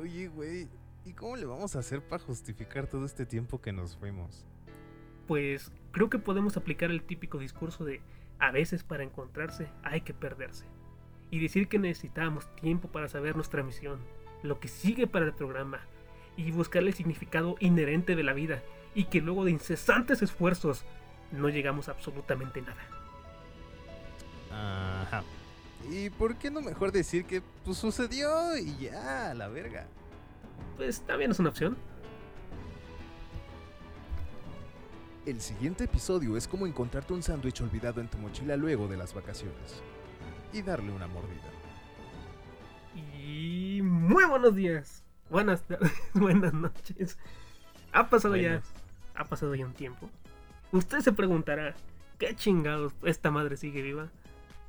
Oye, güey, ¿y cómo le vamos a hacer para justificar todo este tiempo que nos fuimos? Pues creo que podemos aplicar el típico discurso de a veces para encontrarse hay que perderse. Y decir que necesitábamos tiempo para saber nuestra misión, lo que sigue para el programa, y buscar el significado inherente de la vida, y que luego de incesantes esfuerzos no llegamos a absolutamente nada. Ajá. ¿Y por qué no mejor decir que pues, sucedió y ya, la verga? Pues también es una opción. El siguiente episodio es como encontrarte un sándwich olvidado en tu mochila luego de las vacaciones y darle una mordida. Y muy buenos días, buenas tardes, buenas noches. Ha pasado ya, ha pasado ya un tiempo. Usted se preguntará, ¿qué chingados esta madre sigue viva?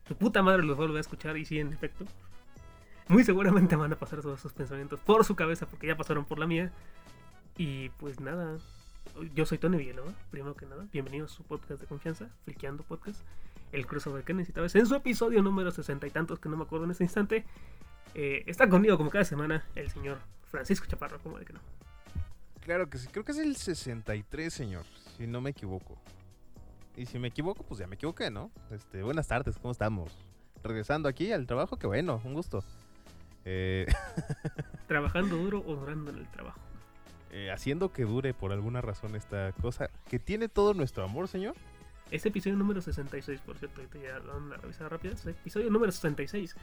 Tu puta madre los vuelve a escuchar y sí, en efecto. Muy seguramente van a pasar todos esos pensamientos por su cabeza porque ya pasaron por la mía. Y pues nada, yo soy Tony Villalobos, primero que nada. Bienvenidos a su podcast de confianza, Friqueando Podcast. El crossover que necesitabas en su episodio número sesenta y tantos, que no me acuerdo en este instante. Eh, está conmigo como cada semana el señor Francisco Chaparro, como de que no. Claro que sí, creo que es el 63, señor, si no me equivoco. Y si me equivoco, pues ya me equivoqué, ¿no? Este, buenas tardes, ¿cómo estamos? Regresando aquí al trabajo, que bueno, un gusto. Eh... ¿Trabajando duro o durando en el trabajo? Eh, haciendo que dure por alguna razón esta cosa que tiene todo nuestro amor, señor. Este episodio número 66, por cierto, ahorita ya dan una revisada rápida. Es episodio número 66.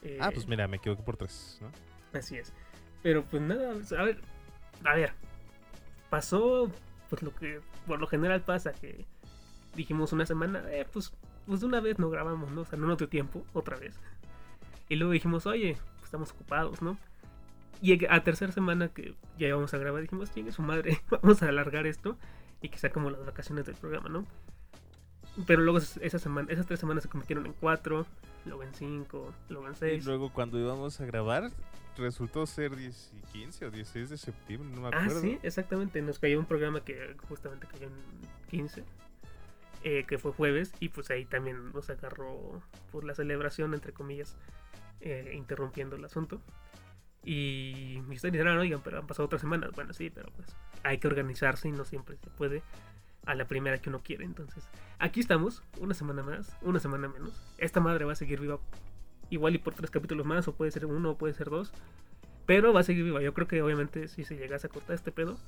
Eh, ah, pues mira, me equivoqué por tres, ¿no? Así es. Pero pues nada, a ver, a ver, pasó pues lo que por lo general pasa, que dijimos una semana, eh, pues, pues de una vez no grabamos, ¿no? O sea, no nos dio tiempo, otra vez. Y luego dijimos, oye, pues estamos ocupados, ¿no? Y a tercera semana que ya íbamos a grabar, dijimos, chingue su madre, vamos a alargar esto y que sea como las vacaciones del programa, ¿no? Pero luego esa semana, esas tres semanas se convirtieron en cuatro, luego en cinco, luego en seis. Y luego cuando íbamos a grabar, resultó ser 10 y 15 o 16 de septiembre, no me ah, acuerdo. Ah, sí, exactamente. Nos cayó un programa que justamente cayó en 15, eh, que fue jueves, y pues ahí también nos agarró por la celebración, entre comillas, eh, interrumpiendo el asunto. Y ustedes dirán, oigan, pero han pasado otras semanas. Bueno, sí, pero pues hay que organizarse y no siempre se puede a la primera que uno quiere. Entonces, aquí estamos, una semana más, una semana menos. Esta madre va a seguir viva igual y por tres capítulos más, o puede ser uno, o puede ser dos. Pero va a seguir viva. Yo creo que obviamente si se llegase a cortar este pedo,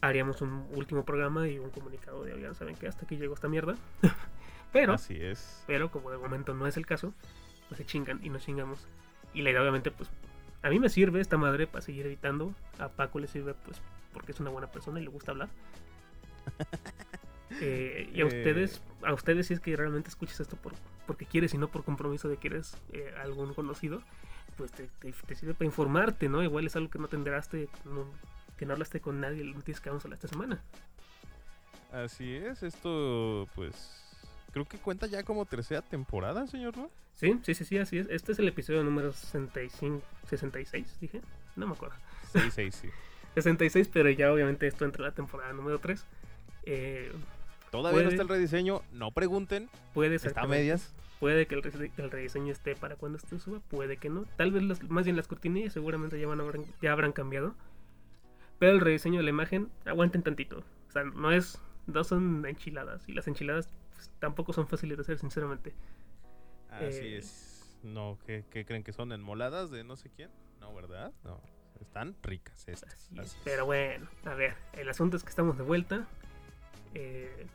haríamos un último programa y un comunicado de, oigan, ¿saben que Hasta aquí llegó esta mierda. pero, Así es. Pero como de momento no es el caso, pues se chingan y nos chingamos. Y la idea obviamente pues a mí me sirve esta madre para seguir editando. A Paco le sirve pues porque es una buena persona y le gusta hablar. Eh, y a ustedes, a ustedes si es que realmente escuchas esto por, porque quieres y no por compromiso de que eres eh, algún conocido, pues te, sirve para informarte, ¿no? Igual es algo que no te enteraste, que no hablaste con nadie el noticia que vamos a hablar esta semana. Así es, esto pues creo que cuenta ya como tercera temporada, señor, ¿no? Sí, sí, sí, sí, así es. Este es el episodio número 65, 66, dije. No me acuerdo. 66, sí. 66, pero ya obviamente esto entra la temporada número 3. Eh, Todavía no está el rediseño, no pregunten. Puede ser. Está a medias. Puede que el, rediseño esté para cuando esto suba, puede que no. Tal vez más bien las cortinillas seguramente ya, van a, ya habrán cambiado. Pero el rediseño de la imagen, aguanten tantito. O sea, no es. No son enchiladas. Y las enchiladas pues, tampoco son fáciles de hacer, sinceramente. Así eh, es. No, ¿qué, creen que son? ¿Enmoladas de no sé quién? No, ¿verdad? No. Están ricas estas. Pero bueno, a ver, el asunto es que estamos de vuelta. Eh,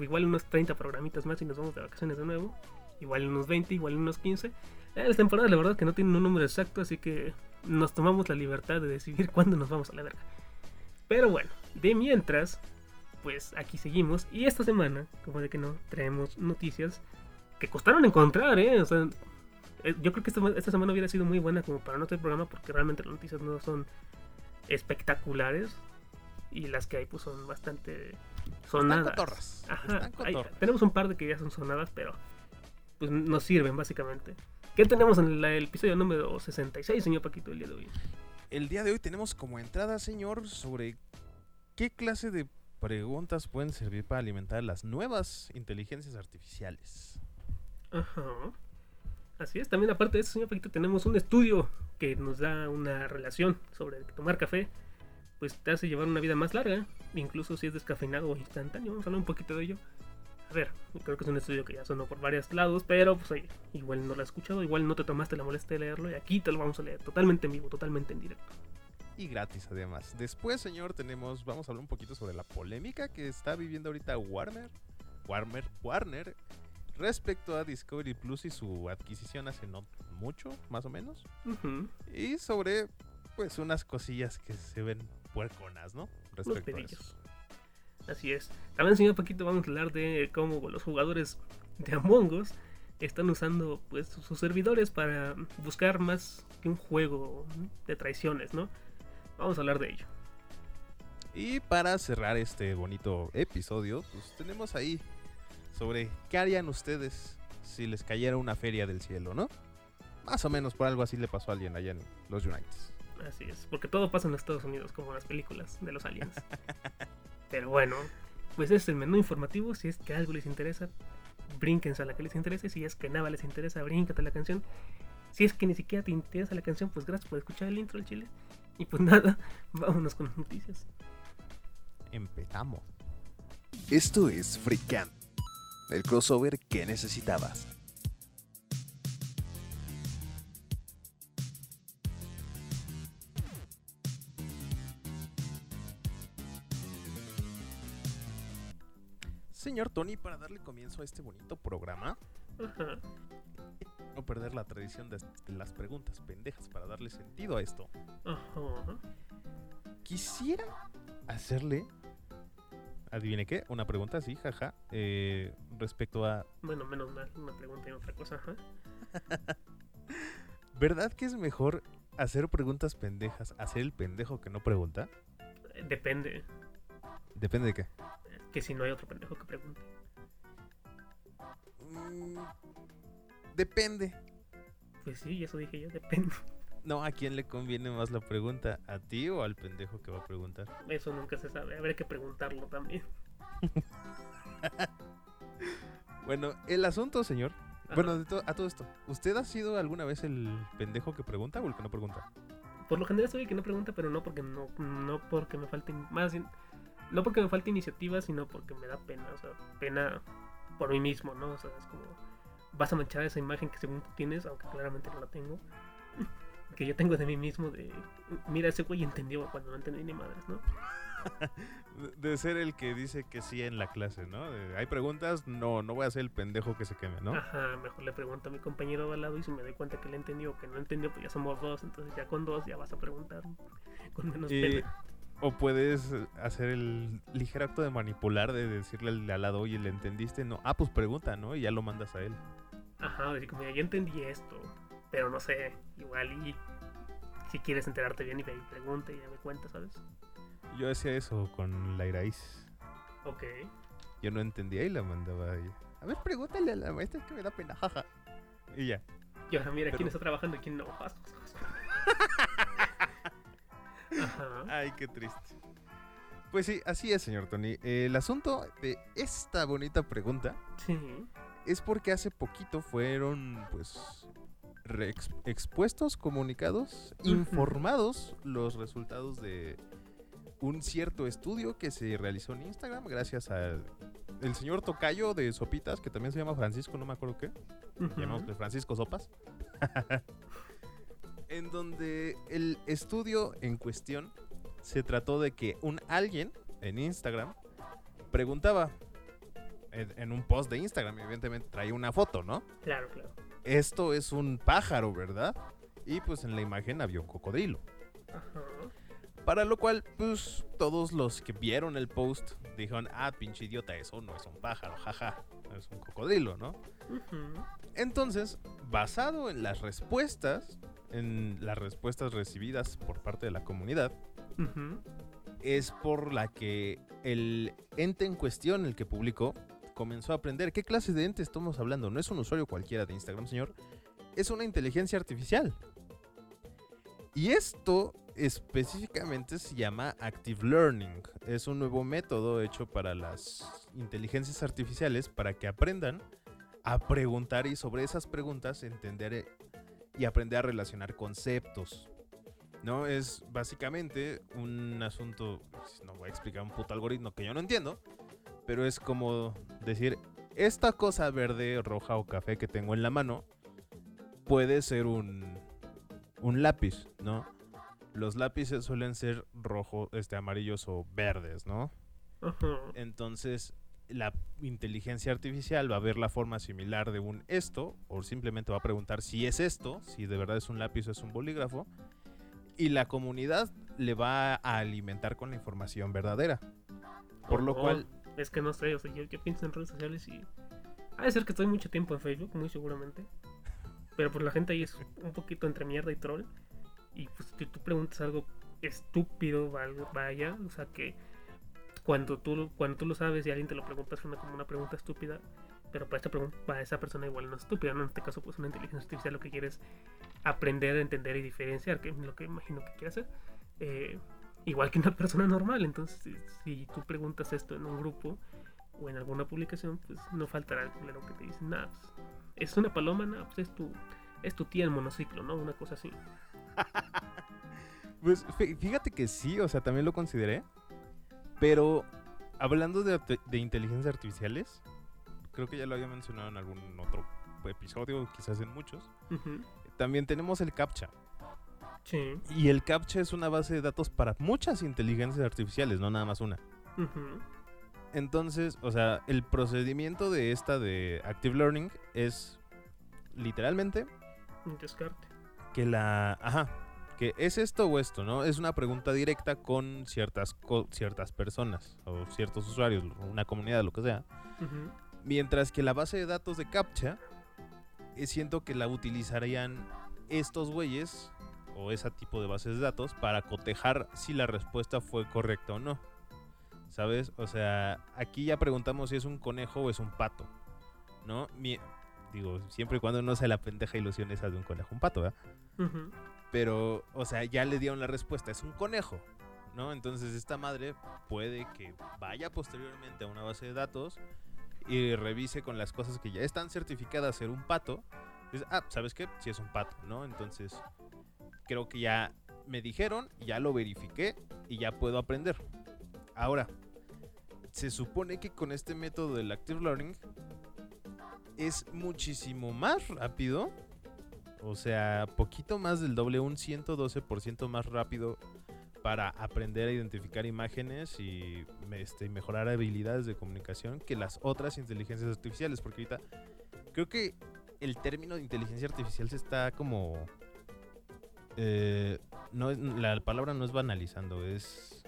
igual unos 30 programitas más y nos vamos de vacaciones de nuevo. Igual unos 20, igual unos 15. Eh, las temporadas, la verdad, que no tienen un número exacto, así que nos tomamos la libertad de decidir cuándo nos vamos a la verga. Pero bueno, de mientras, pues aquí seguimos. Y esta semana, como de que no, traemos noticias que costaron encontrar, ¿eh? O sea, eh, yo creo que esta, semana hubiera sido muy buena como para nuestro programa porque realmente las noticias no son espectaculares y las que hay pues son bastante sonadas. Ajá, tenemos un par de que ya son sonadas, pero pues nos sirven básicamente. ¿Qué tenemos en el episodio número 66, señor Paquito, el día de hoy? El día de hoy tenemos como entrada, señor, sobre qué clase de preguntas pueden servir para alimentar las nuevas inteligencias artificiales. Ajá. Así es, también aparte de eso, señor Paquito, tenemos un estudio que nos da una relación sobre que tomar café, pues te hace llevar una vida más larga, incluso si es descafeinado instantáneo. Vamos a hablar un poquito de ello. A ver, creo que es un estudio que ya sonó por varios lados, pero pues oye, igual no lo has escuchado, igual no te tomaste la molestia de leerlo y aquí te lo vamos a leer totalmente en vivo, totalmente en directo. Y gratis además. Después, señor, tenemos, vamos a hablar un poquito sobre la polémica que está viviendo ahorita Warner, Warner, Warner, respecto a Discovery Plus y su adquisición hace no mucho, más o menos. Y sobre, pues, unas cosillas que se ven puerconas, ¿no? Los Respecto a eso. Así es. También, señor Paquito, vamos a hablar de cómo los jugadores de Among Us están usando pues sus servidores para buscar más que un juego de traiciones, ¿no? Vamos a hablar de ello. Y para cerrar este bonito episodio, pues tenemos ahí sobre qué harían ustedes si les cayera una feria del cielo, ¿no? Más o menos por algo así le pasó a alguien allá en los United. Así es, porque todo pasa en Estados Unidos, como las películas de los aliens. Pero bueno, pues es el menú informativo. Si es que algo les interesa, brínquense a la que les interese. Si es que nada les interesa, bríncate a la canción. Si es que ni siquiera te interesa la canción, pues gracias por escuchar el intro del chile. Y pues nada, vámonos con las noticias. Empezamos. Esto es Freecamp, el crossover que necesitabas. Señor Tony, para darle comienzo a este bonito programa, Ajá. no perder la tradición de las preguntas pendejas para darle sentido a esto. Ajá. Quisiera hacerle, adivine qué, una pregunta, sí, jaja, eh, respecto a, Bueno, menos mal, una pregunta y otra cosa. Ajá. ¿verdad que es mejor hacer preguntas pendejas, hacer el pendejo que no pregunta? Eh, Depende. Depende de qué. Que si no hay otro pendejo que pregunte. Mm, depende. Pues sí, eso dije yo, depende. No, ¿a quién le conviene más la pregunta? ¿A ti o al pendejo que va a preguntar? Eso nunca se sabe. Habría que preguntarlo también. Bueno, el asunto, señor. Ajá. Bueno, de to- a todo esto, ¿usted ha sido alguna vez el pendejo que pregunta o el que no pregunta? Por lo general soy el que no pregunta, pero no porque no, no porque me falte in- más in- no porque me falte iniciativa, sino porque me da pena, o sea, pena por mí mismo, ¿no? O sea, es como vas a manchar esa imagen que según tú tienes, aunque claramente no la tengo, que yo tengo de mí mismo de mira ese güey entendió cuando no entendí ni madres, ¿no? De- ser el que dice que sí en la clase, ¿no? De, Hay preguntas, no, no voy a ser el pendejo que se queme, ¿no? Ajá, mejor le pregunto a mi compañero de al lado y si me doy cuenta que le entendió o que no entendió, pues ya somos dos, entonces ya con dos ya vas a preguntar con menos Y- pena. O puedes eh, hacer el ligero acto de manipular, de decirle al de al lado, oye, ¿le entendiste? No, ah, pues pregunta, ¿no? Y ya lo mandas a él. Ajá, decir como, ya entendí esto, pero no sé, igual y si quieres enterarte bien y me pregunta y ya me cuenta, ¿sabes? Yo hacía eso con la Iraíz. Ok. Yo no entendía y la mandaba a ella. A ver, pregúntale a la maestra que me da pena, jaja. Y ya. Y ahora mira Pero- quién está trabajando y quién no. Ajá. Ay, qué triste. Pues sí, así es, señor Tony. El asunto de esta bonita pregunta Sí. es porque hace poquito fueron, pues, expuestos, comunicados, informados los resultados de un cierto estudio que se realizó en Instagram gracias al el señor Tocayo de Sopitas, que también se llama Francisco, no me acuerdo qué. Llamémosle Francisco Sopas. en donde el estudio en cuestión se trató de que un alguien en Instagram preguntaba en, en un post de Instagram, evidentemente traía una foto, ¿no? Claro, claro. Esto es un pájaro, ¿verdad? Y pues en la imagen había un cocodrilo. Ajá. Para lo cual, pues todos los que vieron el post dijeron, ah, pinche idiota, eso no es un pájaro, jaja, es un cocodrilo, ¿no? Ujú. Entonces, basado en las respuestas, en las respuestas recibidas por parte de la comunidad, es por la que el ente en cuestión, el que publicó, comenzó a aprender. ¿Qué clase de ente estamos hablando? No es un usuario cualquiera de Instagram, señor. Es una inteligencia artificial. Y esto específicamente se llama Active Learning. Es un nuevo método hecho para las inteligencias artificiales para que aprendan a preguntar y sobre esas preguntas entender eh, y aprender a relacionar conceptos. ¿No? Es básicamente un asunto, pues, no voy a explicar un puto algoritmo que yo no entiendo, pero es como decir, esta cosa verde, roja o café que tengo en la mano puede ser un, un lápiz, ¿no? Los lápices suelen ser rojos, este, amarillos o verdes, ¿no? Entonces, la inteligencia artificial va a ver la forma similar de un esto, o simplemente va a preguntar si es esto, si de verdad es un lápiz o es un bolígrafo, y la comunidad le va a alimentar con la información verdadera. Por lo Oh, cual, Es que no sé, o sea, yo, yo pienso en redes sociales y. Ha de ser que estoy mucho tiempo en Facebook, muy seguramente. Pero pues la gente ahí es un poquito entre mierda y troll. Y pues si tú preguntas algo estúpido, vaya, o sea que cuando tú, cuando tú lo sabes y alguien te lo pregunta suena como una pregunta estúpida. Pero para esta pregunta, para esa persona igual no es estúpida, ¿no? En este caso, pues una inteligencia artificial lo que quiere es aprender, entender y diferenciar, que es lo que imagino que quiere hacer. Eh, igual que una persona normal. Entonces, si, si tú preguntas esto en un grupo o en alguna publicación, pues no faltará el culero que te dice, nada, pues, es una paloma, nada, pues es tu, es tu tía en monociclo, ¿no? Una cosa así. pues fí- fíjate que sí, o sea, también lo consideré. Pero hablando de, inteligencias artificiales, creo que ya lo había mencionado en algún otro episodio, quizás en muchos. También tenemos el CAPTCHA. Sí. Y el CAPTCHA es una base de datos para muchas inteligencias artificiales, no nada más una. Ujú. Entonces, o sea, el procedimiento de esta de Active Learning es literalmente Un descarte. que la... Ajá, que es esto o esto, ¿no? Es una pregunta directa con ciertas, co- ciertas personas o ciertos usuarios, una comunidad, lo que sea. Mientras que la base de datos de CAPTCHA, eh, siento que la utilizarían estos güeyes o ese tipo de bases de datos para cotejar si la respuesta fue correcta o no. ¿Sabes? O sea, aquí ya preguntamos si es un conejo o es un pato. ¿No? Mi- digo, siempre y cuando no sea la pendeja ilusión esa de un conejo, un pato, ¿verdad? Ujú. Pero, o sea, ya le dieron la respuesta, es un conejo, ¿no? Entonces esta madre puede que vaya posteriormente a una base de datos y revise con las cosas que ya están certificadas ser un pato. Ah, ¿sabes qué? Si es un pato, ¿no? Entonces, creo que ya me dijeron, ya lo verifiqué y ya puedo aprender. Ahora, se supone que con este método del Active Learning es muchísimo más rápido o sea, poquito más del doble, un 112% más rápido para aprender a identificar imágenes y este, mejorar habilidades de comunicación que las otras inteligencias artificiales. Porque ahorita creo que el término de inteligencia artificial se está como... eh, no, la palabra no es banalizando, es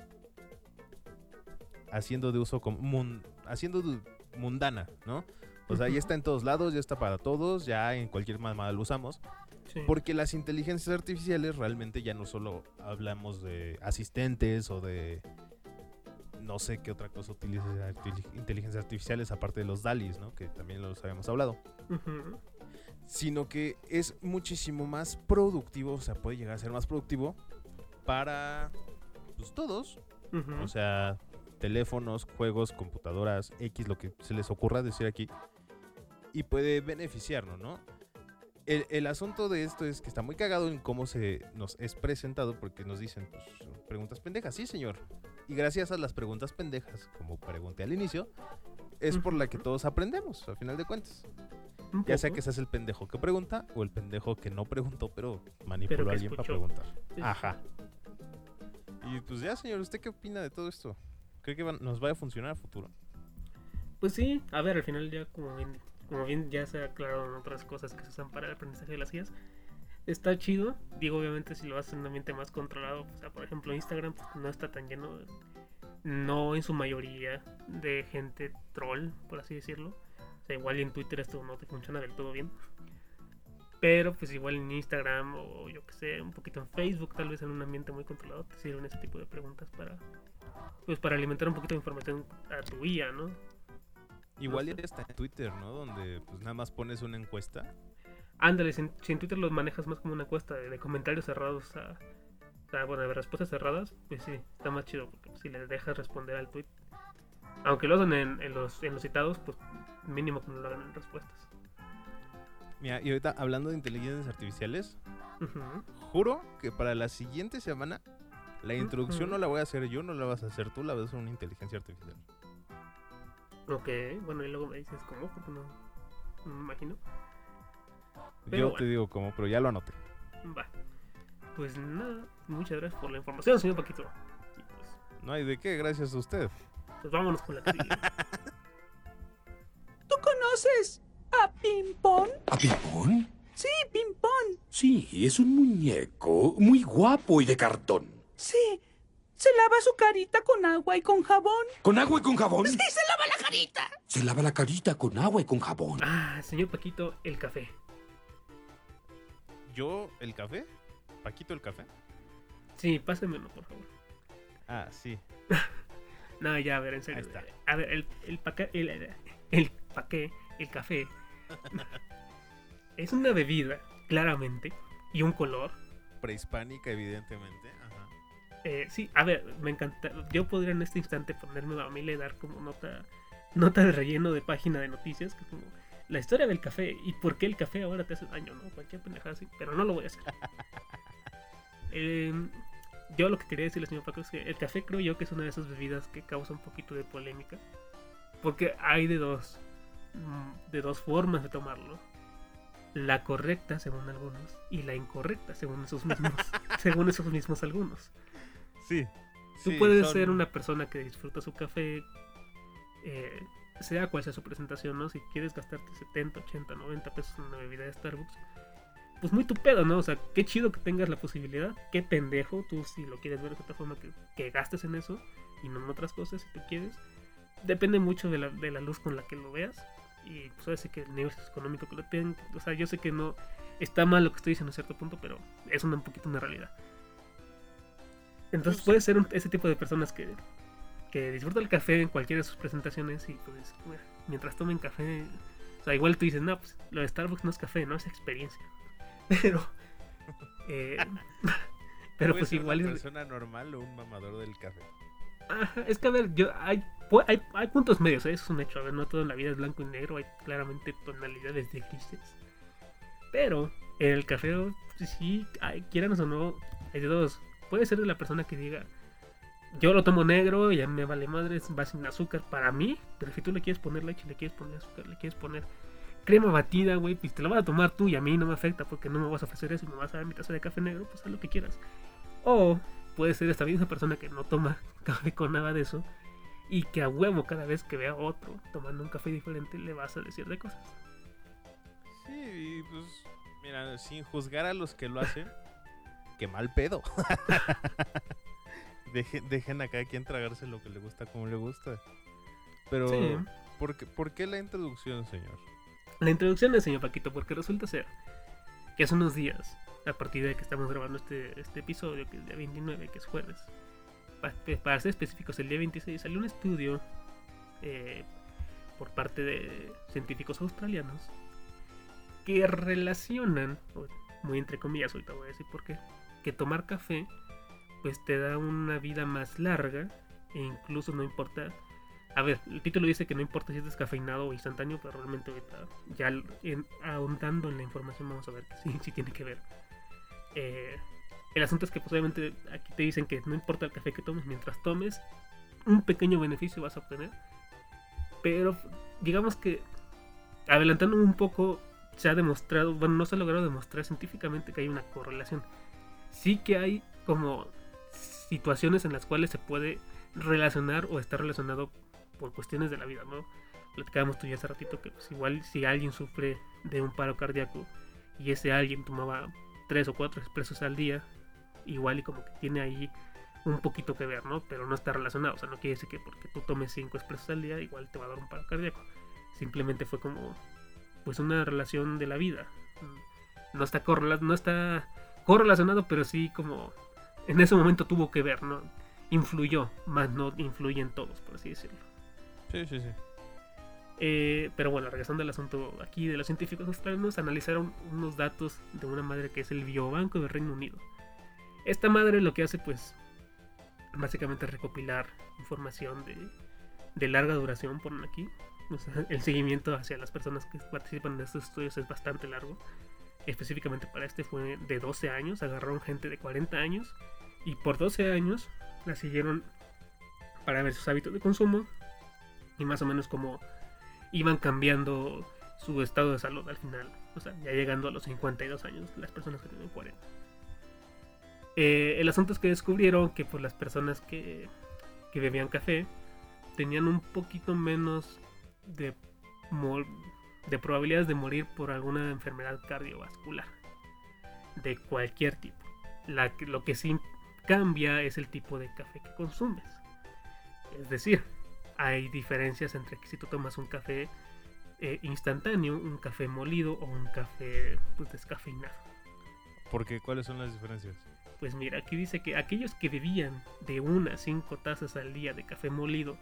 haciendo de uso como mun- haciendo de mundana, ¿no? O sea, ya está en todos lados, ya está para todos, ya en cualquier mamada lo usamos. Sí. Porque las inteligencias artificiales realmente ya no solo hablamos de asistentes o de no sé qué otra cosa utiliza inteligencias artificiales aparte de los DALIs, ¿no? Que también los habíamos hablado. Sino que es muchísimo más productivo, o sea, puede llegar a ser más productivo para pues todos. O sea, teléfonos, juegos, computadoras, X, lo que se les ocurra decir aquí. Y puede beneficiarnos, ¿no? El, el asunto de esto es que está muy cagado en cómo se nos es presentado porque nos dicen, pues, preguntas pendejas. Sí, señor. Y gracias a las preguntas pendejas, como pregunté al inicio, es por la que todos aprendemos, al final de cuentas. Ya sea que seas el pendejo que pregunta o el pendejo que no preguntó, pero manipuló a alguien para preguntar. Sí. Ajá. Y pues ya, señor, ¿usted qué opina de todo esto? ¿Cree que va- nos vaya a funcionar a futuro? Pues sí, a ver, al final ya como bien, como bien ya se aclararon otras cosas que se usan para el aprendizaje de las guías. Está chido, digo obviamente si lo haces en un ambiente más controlado, o sea, por ejemplo Instagram pues, no está tan lleno, no en su mayoría de gente troll, por así decirlo. O sea, igual en Twitter esto no te funciona del todo bien. Pero pues igual en Instagram o yo que sé, un poquito en Facebook, tal vez en un ambiente muy controlado, te sirven ese tipo de preguntas para pues para alimentar un poquito de información a tu guía, ¿no? Igual ya está en Twitter, ¿no? Donde pues nada más pones una encuesta. Ándale, si, en- si en Twitter los manejas más como una encuesta de, de comentarios cerrados a, a, bueno, de respuestas cerradas, pues sí, está más chido porque si le dejas responder al tweet, aunque lo hagan en, en los, en los citados, pues mínimo que no lo hagan en respuestas. Mira, y ahorita hablando de inteligencias artificiales, juro que para la siguiente semana la introducción no la voy a hacer yo, no la vas a hacer tú, la vas a hacer una inteligencia artificial. Ok, bueno, y luego me dices cómo, porque no, no me imagino. Pero yo bueno. te digo cómo, pero ya lo anoté. Va. Pues nada, muchas gracias por la información, señor Paquito. Y pues, No hay de qué, gracias a usted. pues vámonos con la que sigue. ¿Tú conoces a Pimpón? ¿A Pimpón? Sí, Pimpón. Sí, es un muñeco muy guapo y de cartón. Sí. Se lava su carita con agua y con jabón. ¿Con agua y con jabón? Sí, se lava la carita. Se lava la carita con agua y con jabón. Ah, señor Paquito, el café. ¿Yo el café? ¿Paquito el café? Sí, pásemelo, por favor. Ah, sí. No, ya, a ver, en serio. Ahí está. A ver, el, el paqué, el, el paqué, el café, es una bebida, claramente, y un color. Prehispánica, evidentemente. Eh, sí, a ver, me encanta. Yo podría en este instante ponerme a mí y dar como nota, nota de relleno de página de noticias, que es como la historia del café y por qué el café ahora te hace daño, ¿no? Cualquier pendejada así, pero no lo voy a hacer. Eh, yo lo que quería decirle, señor Paco, es que el café creo yo que es una de esas bebidas que causa un poquito de polémica, porque hay de dos, mm, de dos formas de tomarlo. La correcta según algunos y la incorrecta según esos mismos, según esos mismos algunos. Sí. Tú sí, puedes son- ser una persona que disfruta su café, eh, sea cual sea su presentación, ¿no? Si quieres gastarte 70, 80, 90 pesos en una bebida de Starbucks, pues muy tu pedo, ¿no? O sea, qué chido que tengas la posibilidad, qué pendejo, tú si lo quieres ver de otra forma, que, que gastes en eso y no en otras cosas si tú quieres. Depende mucho de la, de la luz con la que lo veas y pues ahora sí que el nivel económico que lo tengan. O sea, yo sé que no está mal lo que estoy diciendo a cierto punto, pero es una, un poquito una realidad. Entonces puede ser un- ese tipo de personas que, que disfrutan el café en cualquiera de sus presentaciones y pues bueno, mientras tomen café, o sea, igual tú dices, no, pues lo de Starbucks no es café, no es experiencia. Pero, eh, pero pues ser igual una es, persona normal o un mamador del café. Ajá, es que a ver, yo hay, pu- hay, hay puntos medios, ¿eh? eso es un hecho. A ver, no todo en la vida es blanco y negro, hay claramente tonalidades de grises. Pero en el café, pues, sí, hay, quieran o no, hay de dos. Puede ser de la persona que diga, yo lo tomo negro, ya me vale madre, va sin azúcar para mí. Pero si tú le quieres poner leche, le quieres poner azúcar, le quieres poner crema batida, güey, pues te la vas a tomar tú y a mí no me afecta porque no me vas a ofrecer eso y me vas a dar mi taza de café negro, pues haz lo que quieras. O puede ser esta misma persona que no toma café con nada de eso y que a huevo cada vez que vea a otro tomando un café diferente le vas a decir de cosas. Sí, pues, mira, sin juzgar a los que lo hacen, qué mal pedo. dejen, dejen a cada quien tragarse lo que le gusta como le gusta. Pero, Sí. ¿por, qué, por qué la introducción, señor? La introducción del señor Paquito, porque resulta ser que hace unos días, a partir de que estamos grabando este, este episodio, que es el día 29, que es jueves, para ser específicos, el día 26 salió un estudio eh, por parte de científicos australianos que relacionan, muy entre comillas, ahorita voy a decir por qué, que tomar café pues te da una vida más larga e incluso no importa a ver, el título dice que no importa si es descafeinado o instantáneo, pero realmente ahorita, ya ahondando en la información, vamos a ver que sí, sí tiene que ver. Eh, el asunto es que, pues, obviamente, aquí te dicen que no importa el café que tomes, mientras tomes, un pequeño beneficio vas a obtener. Pero, digamos que, adelantando un poco, se ha demostrado, bueno, no se ha logrado demostrar científicamente que hay una correlación. Sí que hay como situaciones en las cuales se puede relacionar o estar relacionado por cuestiones de la vida, ¿no? Platicábamos tú ya hace ratito que pues igual si alguien sufre de un paro cardíaco y ese alguien tomaba tres o cuatro expresos al día, igual y como que tiene ahí un poquito que ver, ¿no? Pero no está relacionado, o sea, no quiere decir que porque tú tomes cinco expresos al día igual te va a dar un paro cardíaco. Simplemente fue como pues una relación de la vida. No está correla- no está correlacionado, pero sí como en ese momento tuvo que ver, ¿no? Influyó, más no influye en todos, por así decirlo. Sí, sí, sí. Eh, pero bueno, regresando al asunto aquí de los científicos australianos, analizaron unos datos de una madre que es el Biobanco del Reino Unido. Esta madre lo que hace, pues, básicamente es recopilar información de, de larga duración, ponen aquí, o sea, el seguimiento hacia las personas que participan en estos estudios es bastante largo. Específicamente para este fue de 12 años, agarraron gente de 40 años y por 12 años la siguieron para ver sus hábitos de consumo y más o menos cómo iban cambiando su estado de salud al final. O sea, ya llegando a los 52 años, las personas que tienen 40. Eh, el asunto es que descubrieron que pues, las personas que, que bebían café tenían un poquito menos de, de probabilidades de morir por alguna enfermedad cardiovascular. De cualquier tipo. La, lo que sí cambia es el tipo de café que consumes. Es decir, hay diferencias entre que si tú tomas un café eh, instantáneo, un café molido o un café pues, descafeinado. Porque, ¿cuáles son las diferencias? Pues mira, aquí dice que aquellos que bebían de una a cinco tazas al día de café molido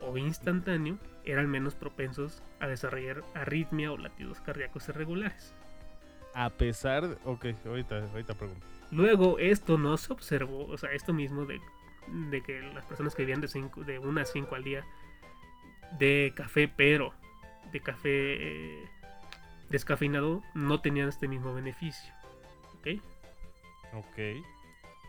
o instantáneo eran menos propensos a desarrollar arritmia o latidos cardíacos irregulares. A pesar de... Ok, ahorita, ahorita pregunto. Luego, esto no se observó, o sea, esto mismo de, de que las personas que vivían de, cinco, de una a 5 al día de café, pero de café eh, descafeinado, no tenían este mismo beneficio. ¿Ok? Ok.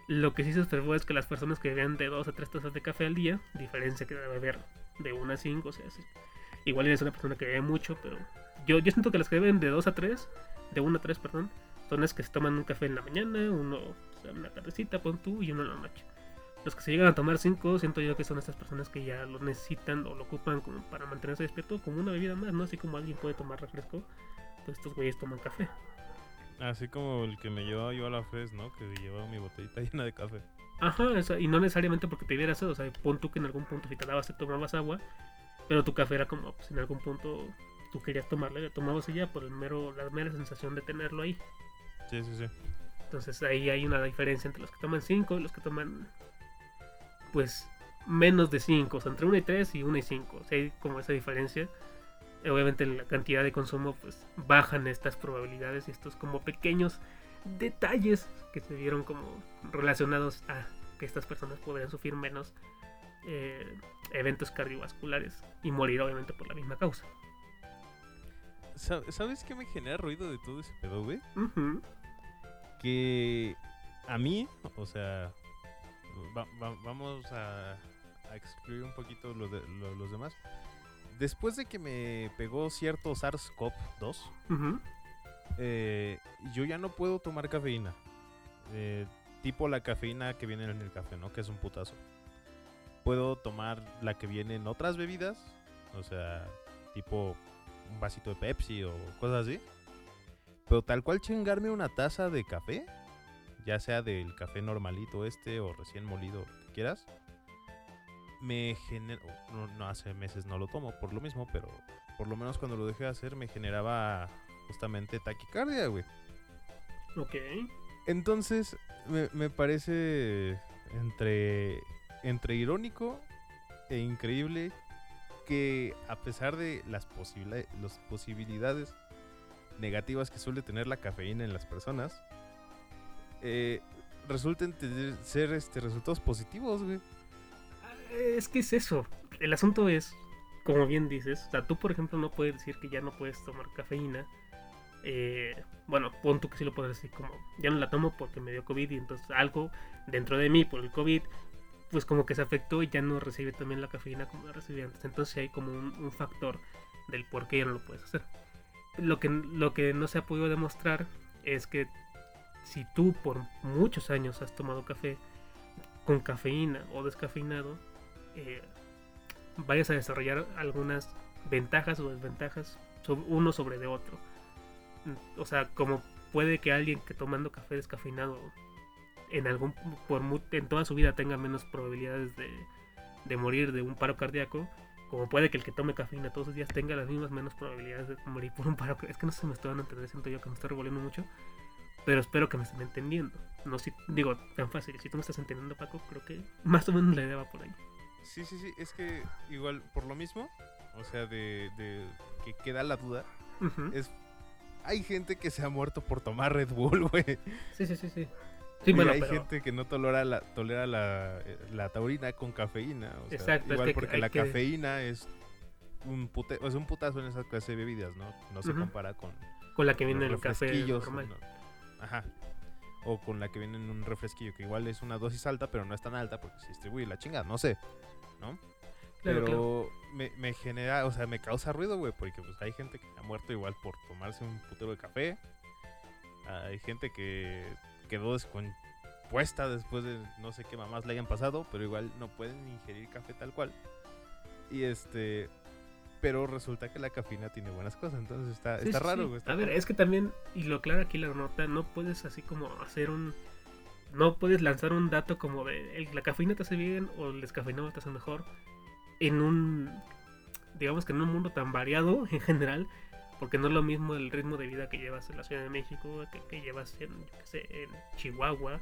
Lo que sí se observó es que las personas que bebían de 2 a 3 tazas de café al día, diferencia que de beber de 1 a 5, o sea, sí, igual eres una persona que bebe mucho, pero yo, yo siento que las que beben de 2 a 3, de 1 a 3, perdón, son las que se toman un café en la mañana, uno o sea, en la tardecita, pon tú, y uno en la noche. Los que se llegan a tomar 5, siento yo que son estas personas que ya lo necesitan o lo ocupan como para mantenerse despierto, como una bebida más, ¿no? Así como alguien puede tomar refresco, pues estos güeyes toman café. Así como el que me llevaba yo a la FES, ¿no? Que llevaba mi botellita llena de café. Ajá, y no necesariamente porque te dieras sed, o sea, pon tú que en algún punto si te dabas te tomabas agua, pero tu café era como, pues en algún punto tú querías tomarle, le tomabas ya por el mero, la mera sensación de tenerlo ahí. Sí, sí, sí. Entonces ahí hay una diferencia entre los que toman 5 y los que toman, pues, menos de 5, o sea, entre 1 y 3 y 1 y 5, o sea, hay como esa diferencia. Obviamente en la cantidad de consumo, pues, bajan estas probabilidades y estos como pequeños detalles que se vieron como relacionados a que estas personas podrían sufrir menos eh, eventos cardiovasculares y morir obviamente por la misma causa. Sa- ¿Sabes qué me genera ruido de todo ese pedo, güey? Que a mí, o sea, va- va- vamos a, a excluir un poquito los, de- lo- los demás. Después de que me pegó cierto SARS-CoV-2, Ujú. eh, yo ya no puedo tomar cafeína. Eh, tipo la cafeína que viene en el café, ¿no? Que es un putazo. Puedo tomar la que viene en otras bebidas, o sea, tipo un vasito de Pepsi o cosas así. Pero tal cual chingarme una taza de café, ya sea del café normalito este o recién molido, lo que quieras, me genera... No, no, hace meses no lo tomo por lo mismo, pero por lo menos cuando lo dejé de hacer me generaba justamente taquicardia, güey. Ok. Entonces, me, me parece entre, entre irónico e increíble que a pesar de las, las posibilidades negativas que suele tener la cafeína en las personas, eh, resulten tener- ser este, resultados positivos, güey. Es que es eso. El asunto es, como bien dices, o sea, tú por ejemplo no puedes decir que ya no puedes tomar cafeína. Eh, bueno, pon tú que sí lo puedes decir como, ya no la tomo porque me dio COVID y entonces algo dentro de mí por el COVID, pues como que se afectó y ya no recibe también la cafeína como la recibía antes. Entonces hay como un, un factor del por qué ya no lo puedes hacer. Lo que, lo que no se ha podido demostrar es que si tú por muchos años has tomado café con cafeína o descafeinado, eh, vayas a desarrollar algunas ventajas o desventajas uno sobre de otro. Mm, O sea, como puede que alguien que tomando café descafeinado en algún por en toda su vida tenga menos probabilidades de, de morir de un paro cardíaco, como puede que el que tome cafeína todos los días tenga las mismas menos probabilidades de morir por un paro. Es que no si me estoy dando a entender, siento yo que me estoy revolviendo mucho. Pero espero que me estén entendiendo. No digo tan fácil. Si tú me estás entendiendo, Paco, creo que más o menos la idea va por ahí. Sí, sí, sí, es que igual por lo mismo, o sea, de, de que queda la duda, es... Hay gente que se ha muerto por tomar Red Bull, güey. Sí, sí, sí, sí. Sí, bueno, hay pero gente que no tolera la, tolera la, eh, la taurina con cafeína. o sea, Exacto, es igual que porque la que- cafeína es un, pute- es un putazo en esa clase de bebidas, ¿no? No se compara con Con la que viene los el café refresquillos, normal. ¿no? Ajá. O con la que viene en un refresquillo, que igual es una dosis alta, pero no es tan alta porque se distribuye la chingada, no sé, ¿no? Claro, pero claro. Me, me genera, o sea, me causa ruido, güey, porque pues hay gente que ha muerto igual por tomarse un putero de café. Hay gente que quedó descompuesta después de no sé qué mamás le hayan pasado, pero igual no pueden ingerir café tal cual. Y este, pero resulta que la cafeína tiene buenas cosas, entonces está, Sí, está sí, raro, güey. A ver, es que también, y lo aclara aquí la nota, no puedes así como hacer un. No puedes lanzar un dato como de la cafeína te hace bien o el descafeinado te hace mejor en un. Digamos que en un mundo tan variado en general, porque no es lo mismo el ritmo de vida que llevas en la Ciudad de México, que, que llevas en, en Chihuahua,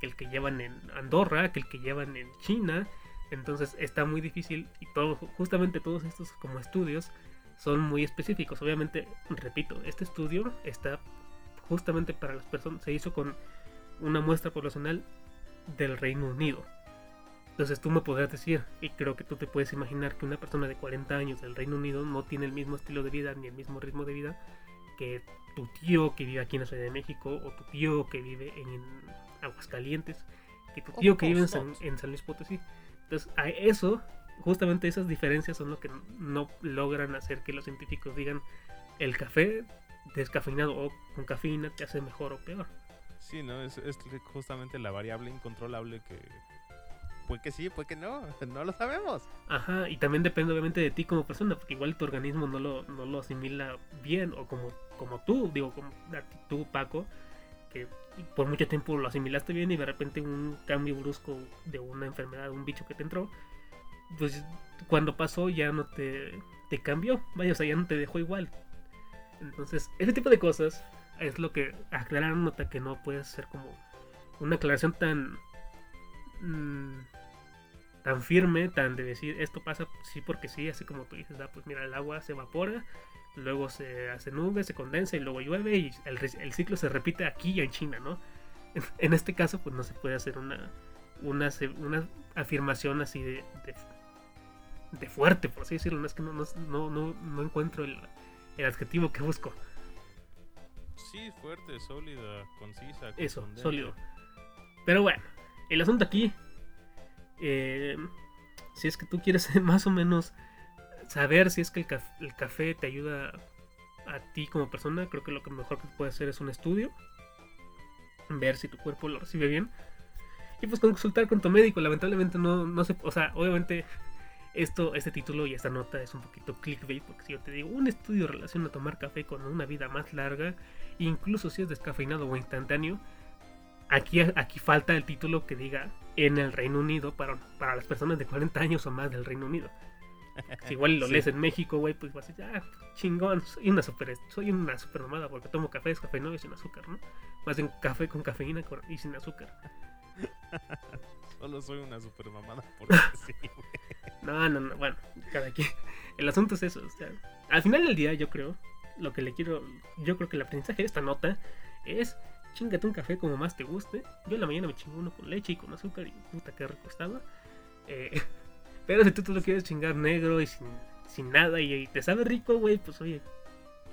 que el que llevan en Andorra, que el que llevan en China. Entonces está muy difícil y todo, justamente todos estos como estudios son muy específicos. Obviamente, repito, este estudio está justamente para las personas, se hizo con una muestra poblacional del Reino Unido. Entonces tú me podrás decir, y creo que tú te puedes imaginar que una persona de 40 años del Reino Unido no tiene el mismo estilo de vida ni el mismo ritmo de vida que tu tío que vive aquí en la Ciudad de México o tu tío que vive en Aguascalientes, que tu tío que vive en San, en San Luis Potosí. Entonces, a eso, justamente esas diferencias son lo que no logran hacer que los científicos digan el café descafeinado o con cafeína te hace mejor o peor. Sí, ¿no? Es, es justamente la variable incontrolable que... Puede que sí, puede que no, no lo sabemos. Ajá, y también depende obviamente de ti como persona, porque igual tu organismo no lo, no lo asimila bien, o como, como tú, digo, como tú, Paco, que por mucho tiempo lo asimilaste bien y de repente un cambio brusco de una enfermedad, un bicho que te entró, pues cuando pasó ya no te, te cambió, vaya, o sea, ya no te dejó igual. Entonces, ese tipo de cosas es lo que aclarar nota que no puede ser como una aclaración tan mm, tan firme, tan de decir esto pasa sí porque sí, así como tú dices, ah, pues mira, el agua se evapora, luego se hace nube, se condensa y luego llueve y el, el ciclo se repite aquí y en China, ¿no? En, este caso, pues no se puede hacer una, una, una afirmación así de, de, fuerte, por así decirlo, no es que no, no, no, no encuentro el, el adjetivo que busco. Sí, fuerte, sólida, concisa. Eso, sólido. Pero bueno, el asunto aquí, eh, si es que tú quieres más o menos saber si es que el, caf- el café te ayuda a ti como persona, creo que lo que mejor que puedes hacer es un estudio, ver si tu cuerpo lo recibe bien. Y pues consultar con tu médico, lamentablemente no, no se, o sea, obviamente esto, este título y esta nota es un poquito clickbait, porque si yo te digo un estudio relaciona tomar café con una vida más larga, incluso si es descafeinado o instantáneo, aquí, aquí falta el título que diga en el Reino Unido para, para las personas de 40 años o más del Reino Unido. Si igual lo Sí. lees en México, güey, pues vas a decir, ah, chingón, soy una super, soy una super mamada porque tomo café descafeinado y sin azúcar, ¿no? Más bien café con cafeína y sin azúcar. Solo soy una super mamada porque sí, güey. No, no, no, bueno, cada quien. El asunto es eso, o sea, al final del día yo creo, lo que le quiero, yo creo que el aprendizaje de esta nota es chingate un café como más te guste. Yo en la mañana me chingo uno con leche y con azúcar y puta que rico estaba. Eh, pero si tú te lo quieres chingar negro y sin, sin nada y, te sabe rico, güey, pues oye,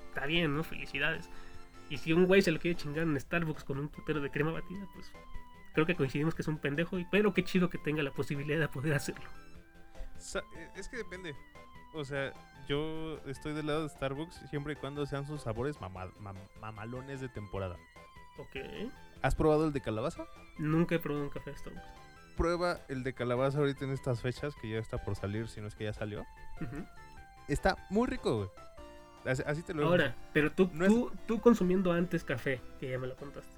está bien, ¿no? Felicidades. Y si un güey se lo quiere chingar en Starbucks con un putero de crema batida, pues creo que coincidimos que es un pendejo, y, pero qué chido que tenga la posibilidad de poder hacerlo. Eh, Es que depende. O sea, yo estoy del lado de Starbucks siempre y cuando sean sus sabores mama- mam- mamalones de temporada. Ok. ¿Has probado el de calabaza? Nunca he probado un café de Starbucks. Prueba el de calabaza ahorita en estas fechas que ya está por salir, si no es que ya salió. Está muy rico, güey. Así, así te lo Ahora, pero tú, No es- tú, tú consumiendo antes café, que ya me lo contaste,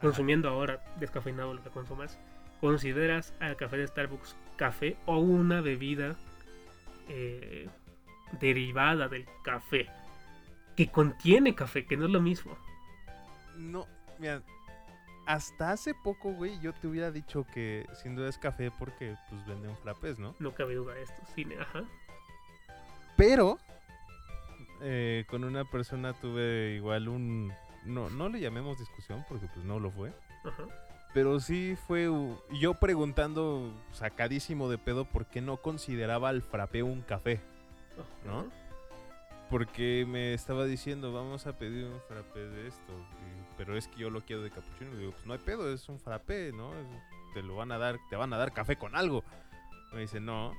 consumiendo ahora descafeinado lo que consumas, ¿consideras al café de Starbucks café o una bebida eh, derivada del café? Que contiene café, que no es lo mismo. No, mira, hasta hace poco, güey, yo te hubiera dicho que sin duda es café porque pues venden frappés, ¿no? No cabe duda de esto. Cine, ajá. Pero eh, con una persona tuve igual un... No, no le llamemos discusión porque pues no lo fue. Ajá. Pero sí fue yo preguntando sacadísimo de pedo por qué no consideraba al frappé un café. ¿no? Porque me estaba diciendo, vamos a pedir un frappé de esto. pero es que yo lo quiero de capuchino. Le digo, pues no hay pedo, es un frappé, ¿no? Te lo van a dar, te van a dar café con algo. Me dice, no.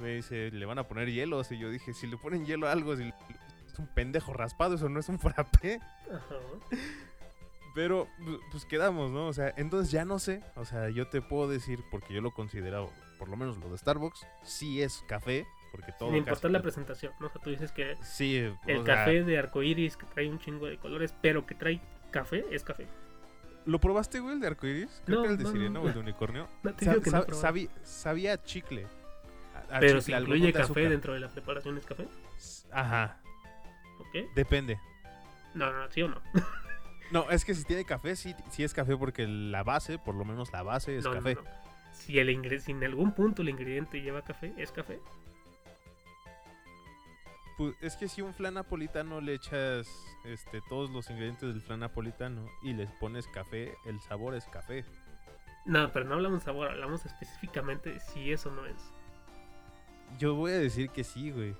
Me dice, le van a poner hielos. Y yo dije, si le ponen hielo a algo, si le- es un pendejo raspado, eso no es un frappé. Ajá. Pero, pu- pues quedamos, ¿no? O sea, entonces ya no sé. O sea, yo te puedo decir, porque yo lo considero, por lo menos lo de Starbucks, sí es café. Porque todo Sin importar casi- la presentación, ¿no? O sea, tú dices que Sí, el o sea, café de arcoiris que trae un chingo de colores, pero que trae café, es café. ¿Lo probaste, güey, el de arcoiris? Creo No, que el de no, sirena no. o el de unicornio. Que sabía a chicle. A- a Pero chicle, si incluye café azúcar. dentro de la preparación, ¿es café? Ajá, ¿Ok? depende. No, no, sí o no. No, es que si tiene café, sí, sí es café porque la base, por lo menos la base es no, no, café. no. Si, el si en algún punto el ingrediente lleva café, ¿es café? Pues, es que si un flan napolitano le echas este, todos los ingredientes del flan napolitano y les pones café, el sabor es café. No, pero no hablamos de sabor, hablamos específicamente si eso no es. Yo voy a decir que sí, güey.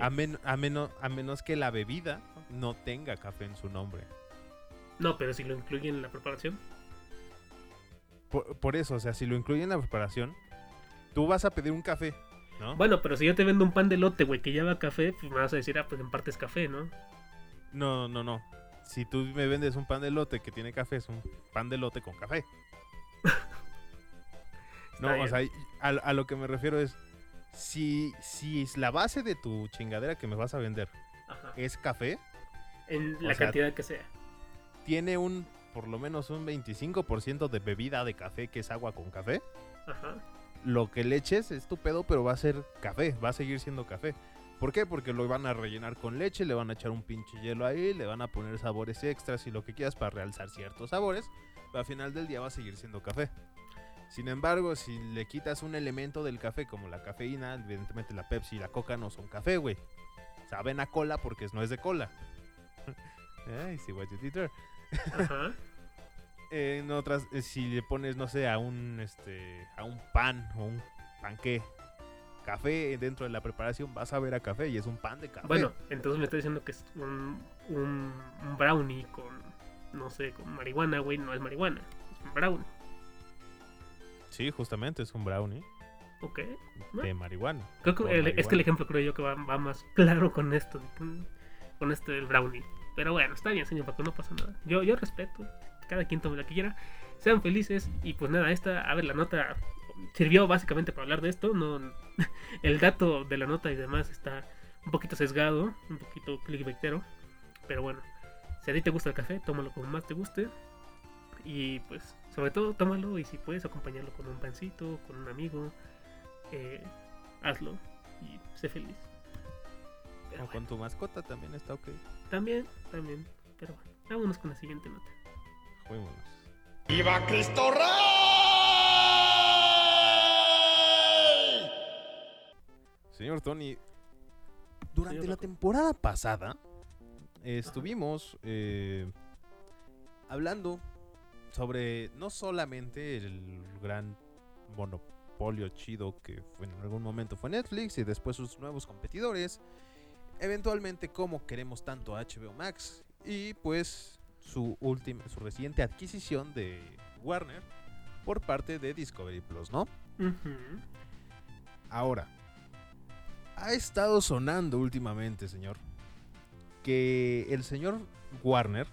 A, men- a, meno- a menos que la bebida no tenga café en su nombre. No, pero si lo incluyen en la preparación. Por, por eso, o sea, si lo incluyen en la preparación, tú vas a pedir un café, ¿no? Bueno, pero si yo te vendo un pan de lote, güey, que lleva café, pues me vas a decir, ah, pues en parte es café, ¿no? No, no, no. Si tú me vendes un pan de lote que tiene café, es un pan de lote con café. no, bien. o sea, a, a lo que me refiero es, si, si es la base de tu chingadera que me vas a vender Ajá. es café, En la sea, cantidad que sea. tiene un, por lo menos un 25% de bebida de café que es agua con café, Ajá. lo que le eches es tu pedo, pero va a ser café, va a seguir siendo café. ¿Por qué? Porque lo van a rellenar con leche, le van a echar un pinche hielo ahí, le van a poner sabores extras y lo que quieras para realzar ciertos sabores, pero al final del día va a seguir siendo café. Sin embargo, si le quitas un elemento del café como la cafeína, evidentemente la Pepsi y la Coca no son café, güey. Saben a cola porque no es de cola. Ay, sí, what you did there. Ajá. En otras, eh, si le pones, no sé, a un, este, a un pan o un panqué, café dentro de la preparación, vas a ver a café y es un pan de café. Bueno, entonces me está diciendo que es un, un, un brownie con, no sé, con marihuana, güey, no es marihuana, es un brownie. Sí, justamente es un brownie Ok. de marihuana. Creo que el- es que el ejemplo creo yo que va, va más claro con esto, con, con este del brownie. Pero bueno, está bien, señor Paco, no pasa nada. Yo, yo respeto, cada quien tome la que quiera. Sean felices y pues nada, esta, a ver, la nota sirvió básicamente para hablar de esto. No, el dato de la nota y demás está un poquito sesgado, un poquito clickbaitero. Pero bueno, si a ti te gusta el café, tómalo como más te guste. Y pues, sobre todo, tómalo y si puedes acompañarlo con un pancito, con un amigo, eh, hazlo y sé feliz. Pero O con tu mascota también está ok. bueno, también, también. Pero bueno, vámonos con la siguiente nota. Juguémonos. ¡Viva Cristo Rey! Señor Tony, durante Señor la temporada pasada estuvimos eh, hablando sobre no solamente el gran monopolio chido que fue en algún momento fue Netflix y después sus nuevos competidores, eventualmente cómo queremos tanto a HBO Max y pues su última, su reciente adquisición de Warner por parte de Discovery Plus, ¿no? Ahora, ha estado sonando últimamente, señor, que el señor Warner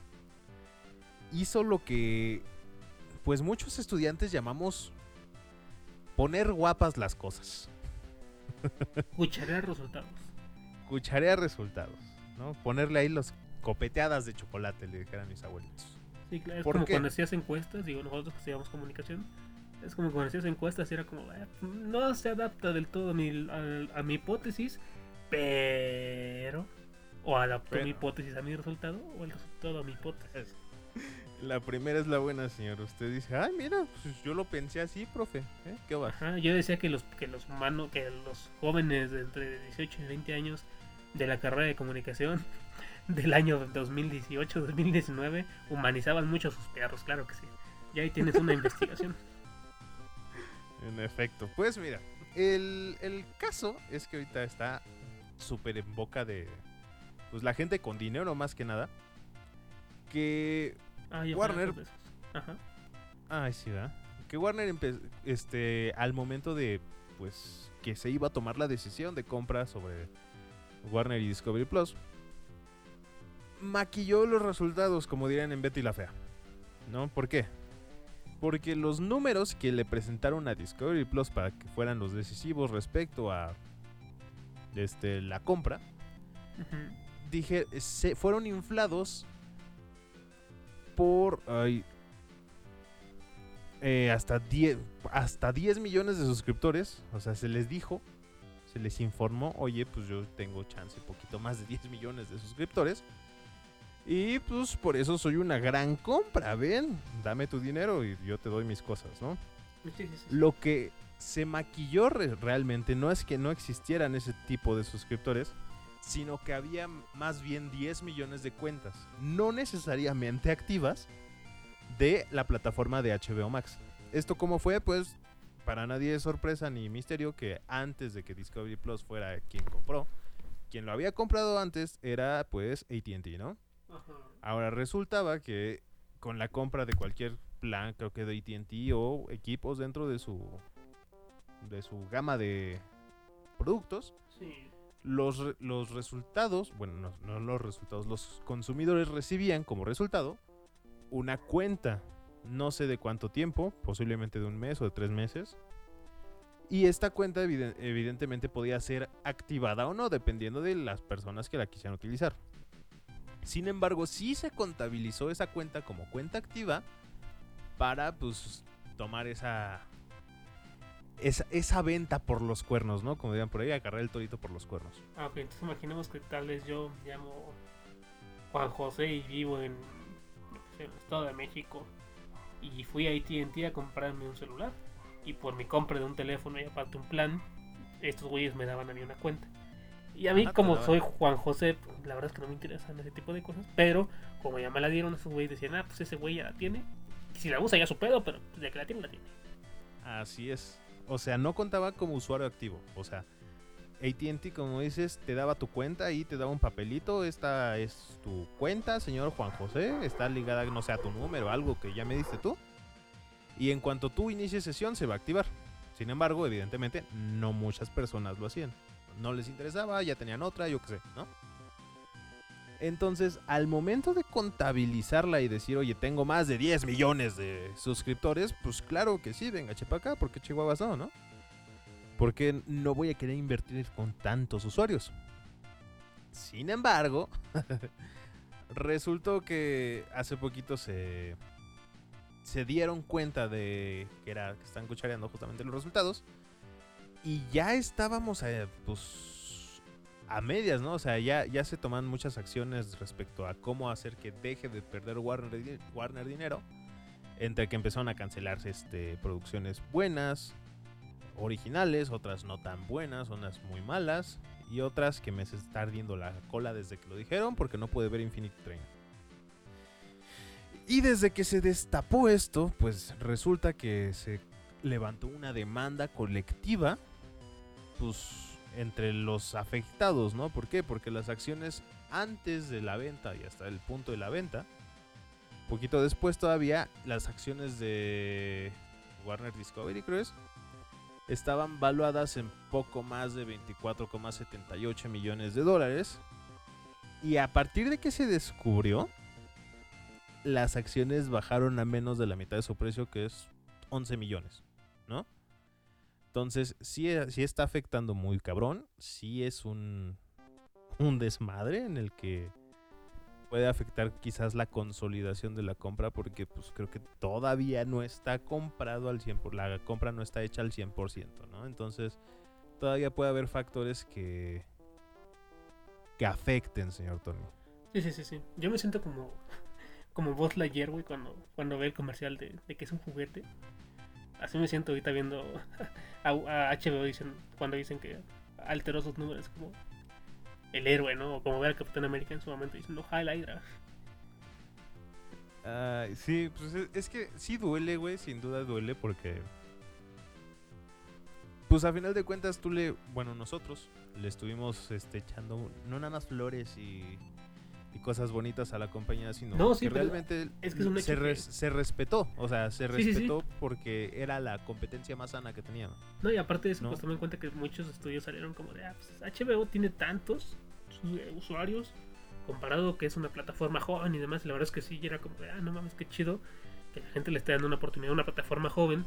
hizo lo que, pues muchos estudiantes llamamos poner guapas las cosas, Cucharear resultados. cucharear resultados, ¿no? Ponerle ahí los copeteadas de chocolate, le dijeran mis abuelitos. Sí, claro, es ¿Por como qué? cuando hacías encuestas, digo, nosotros que estudiamos comunicación, es como cuando hacías encuestas y era como, "Eh, no se adapta del todo a mi, a, a mi hipótesis, pero... O adaptó Pero. mi hipótesis a mi resultado, o el resultado a mi hipótesis. La primera es la buena, señor. Usted dice, ay, mira, pues yo lo pensé así, profe. ¿eh? ¿Qué va? Ajá, yo decía que los, que los humanos, que los jóvenes de entre 18 y 20 años de la carrera de comunicación del año 2018-2019 humanizaban mucho a sus perros, claro que sí. Y ahí tienes una investigación. En efecto. Pues mira, el, el caso es que ahorita está súper en boca de pues la gente con dinero más que nada. Que Ah, ya Warner-. Ajá. Ay, sí, ¿verdad? Que Warner, este, al momento de, pues, que se iba a tomar la decisión de compra sobre Warner y Discovery Plus, maquilló los resultados, como dirían en Betty la Fea. ¿No? ¿Por qué? Porque los números que le presentaron a Discovery Plus para que fueran los decisivos respecto a este, la compra, dije, se fueron inflados por ay, eh, hasta 10 hasta 10 millones de suscriptores. O sea, se les dijo, se les informó, oye, pues yo tengo chance poquito más de 10 millones de suscriptores. Y pues por eso soy una gran compra, ven, dame tu dinero y yo te doy mis cosas, ¿no? Sí, sí, sí, sí. Lo que se maquilló re- realmente no es que no existieran ese tipo de suscriptores, sino que había más bien 10 millones de cuentas, no necesariamente activas, de la plataforma de HBO Max. ¿Esto cómo fue? Pues para nadie es sorpresa ni misterio que antes de que Discovery Plus fuera quien compró, quien lo había comprado antes era pues ATT, ¿no? Ahora resultaba que con la compra de cualquier plan, creo que de AT&T o equipos dentro de su de su gama de productos, Sí. Los, los resultados, bueno, no, no los resultados, los consumidores recibían como resultado una cuenta, no sé de cuánto tiempo, posiblemente de un mes o de tres meses. Y esta cuenta eviden- evidentemente podía ser activada o no, dependiendo de las personas que la quisieran utilizar. Sin embargo, sí se contabilizó esa cuenta como cuenta activa para pues tomar esa, esa, esa venta por los cuernos, ¿no? Como dirían por ahí, agarrar el torito por los cuernos. Ah, ok, entonces imaginemos que tal vez yo me llamo Juan José y vivo en, el Estado de México y fui a AT&T a comprarme un celular y por mi compra de un teléfono y aparte un plan, estos güeyes me daban a mí una cuenta. Y a mí Ah, como soy Juan José, pues, la verdad es que no me interesan ese tipo de cosas, pero como ya me la dieron, esos güeyes decían, ah, pues ese güey ya la tiene. Y si la usa ya su pedo, pero pues, ya que la tiene, la tiene. Así es. O sea, no contaba como usuario activo. O sea, ATT, como dices, te daba tu cuenta y te daba un papelito. Esta es tu cuenta, señor Juan José. Está ligada, no sé, a tu número, algo que ya me diste tú. Y en cuanto tú inicies sesión, se va a activar. Sin embargo, evidentemente, no muchas personas lo hacían. No les interesaba, ya tenían otra, yo qué sé, ¿no? Entonces, al momento de contabilizarla y decir, oye, tengo más de 10 millones de suscriptores, pues claro que sí, venga, chepa acá, porque Chihuahuas no, ¿no? Porque no voy a querer invertir con tantos usuarios. Sin embargo, resultó que hace poquito se, se dieron cuenta de que, era, que están cuchareando justamente los resultados. Y ya estábamos a, pues, a medias, ¿no? O sea, ya, ya se toman muchas acciones respecto a cómo hacer que deje de perder Warner, Warner dinero. Entre que empezaron a cancelarse este, producciones buenas, originales, otras no tan buenas, unas muy malas. Y otras que me está ardiendo la cola desde que lo dijeron porque no puede ver Infinity Train. Y desde que se destapó esto, pues resulta que se levantó una demanda colectiva, pues entre los afectados, ¿no? ¿Por qué? Porque las acciones antes de la venta y hasta el punto de la venta, poquito después todavía, las acciones de Warner Discovery, creo es, estaban valuadas en poco más de 24,78 millones de dólares. Y a partir de que se descubrió, las acciones bajaron a menos de la mitad de su precio, que es 11 millones, ¿no? Entonces, sí, eh, sí está afectando muy cabrón. Sí es un, un desmadre en el que puede afectar quizás la consolidación de la compra porque pues creo que todavía no está comprado al 100%, la compra no está hecha al 100%, ¿no? Entonces, todavía puede haber factores que que afecten, señor Tony. Sí, sí, sí, sí. Yo me siento como como Buzz Lightyear, güey, cuando, cuando ve el comercial de, de que es un juguete. Así me siento ahorita viendo a, HBO dicen, cuando dicen que alteró sus números como el héroe, ¿no? O como ver al Capitán América en su momento diciendo, la Hydra. Ay, sí, pues es, es que sí duele, güey, sin duda duele porque pues a final de cuentas tú le, bueno, nosotros le estuvimos este, echando no nada más flores y, y cosas bonitas a la compañía, sino No, sí, que realmente es que es se, que- se respetó, o sea, se Sí, sí, sí. respetó porque era la competencia más sana que tenían. No, y aparte de eso, No. pues toma en cuenta que muchos estudios salieron como de, ah, pues HBO tiene tantos eh, usuarios comparado que es una plataforma joven y demás. Y la verdad es que sí, era como de, ah, no mames, qué chido que la gente le esté dando una oportunidad a una plataforma joven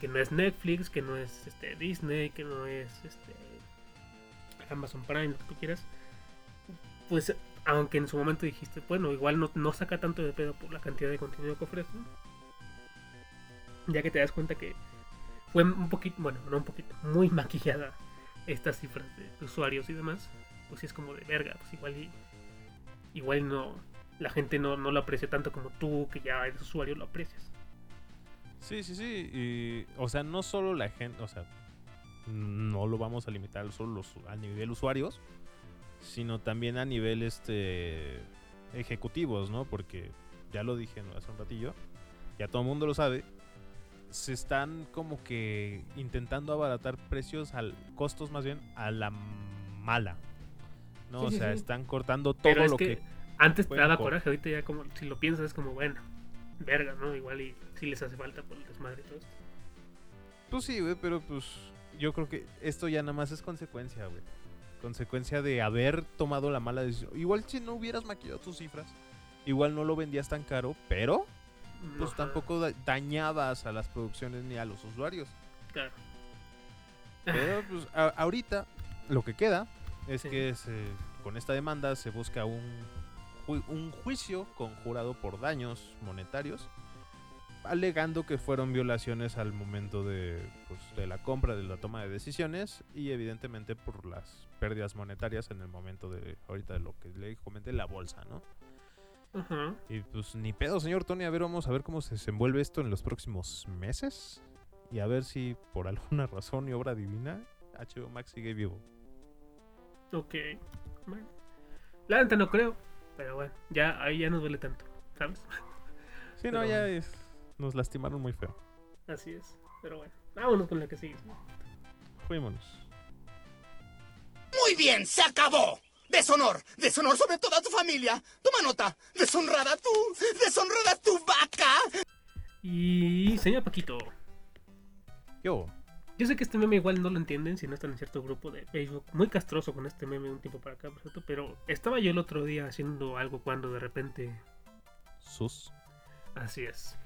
que no es Netflix, que no es este, Disney, que no es este, Amazon Prime, lo que tú quieras. Pues, aunque en su momento dijiste, bueno, igual no, no saca tanto de pedo por la cantidad de contenido que ofrece, ya que te das cuenta que fue un poquito, bueno, no un poquito, muy maquillada estas cifras de usuarios y demás, pues sí es como de verga, pues igual igual no, la gente no, no lo aprecia tanto como tú, que ya eres usuario, lo aprecias. Sí, sí, sí. Y, o sea, no solo la gente, o sea, no lo vamos a limitar solo los, a nivel usuarios, sino también a nivel este ejecutivos, ¿no? Porque ya lo dije ¿no? hace un ratillo, ya todo el mundo lo sabe. Se están como que intentando abaratar precios al costos más bien a la mala. No, Sí, o sea, sí. están cortando todo Pero es lo que, que antes te daba coraje, ahorita ya como, si lo piensas es como, bueno, verga, ¿no? Igual y sí les hace falta por el desmadre y todo esto. Pues sí, güey, pero pues yo creo que esto ya nada más es consecuencia, güey. Consecuencia de haber tomado la mala decisión. Igual si no hubieras maquillado tus cifras, igual no lo vendías tan caro, pero pues Ajá, tampoco da- dañabas a las producciones ni a los usuarios. Claro. Pero pues a- ahorita lo que queda es Sí. que se- con esta demanda se busca un, ju- un juicio conjurado por daños monetarios, alegando que fueron violaciones al momento de, pues, de la compra, de la toma de decisiones y evidentemente por las pérdidas monetarias en el momento de ahorita de lo que le comenté la bolsa, ¿no? Ajá. Y pues ni pedo, señor Tony, a ver, vamos a ver cómo se desenvuelve esto en los próximos meses y a ver si por alguna razón y obra divina HBO Max sigue vivo. Ok. Bueno. La neta no creo, pero bueno, ya ahí ya no duele tanto, ¿sabes? Sí, no, ya es, nos lastimaron muy feo. Así es. Pero bueno, vámonos con la que sigue. Fuímonos. Muy bien, se acabó. Deshonor, deshonor sobre toda tu familia. Toma nota. Deshonrada tú, deshonrada tu vaca. Y señor Paquito, Yo, yo sé que este meme igual no lo entienden si no están en cierto grupo de Facebook. Muy castroso con este meme un tiempo para acá, por cierto, pero estaba yo el otro día haciendo algo cuando de repente... sus. Así es.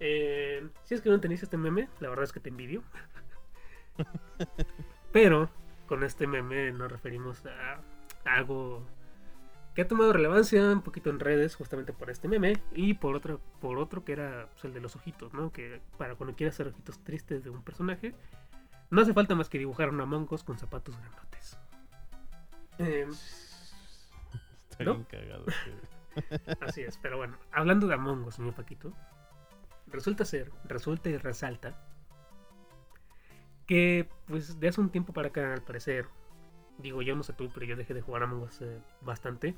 Eh, si es que no entendiste este meme, la verdad es que te envidio. Pero con este meme nos referimos a algo que ha tomado relevancia un poquito en redes justamente por este meme y por otro, por otro que era pues, el de los ojitos, ¿no? Que para cuando quieras hacer ojitos tristes de un personaje, no hace falta más que dibujar una Among Us con zapatos grandotes. Eh, Está ¿No? bien cagado. Así es, pero bueno, hablando de Among Us, señor Paquito, resulta ser, resulta y resalta que, pues, de hace un tiempo para acá, al parecer, digo, yo no sé tú, pero yo dejé de jugar Among Us eh, bastante.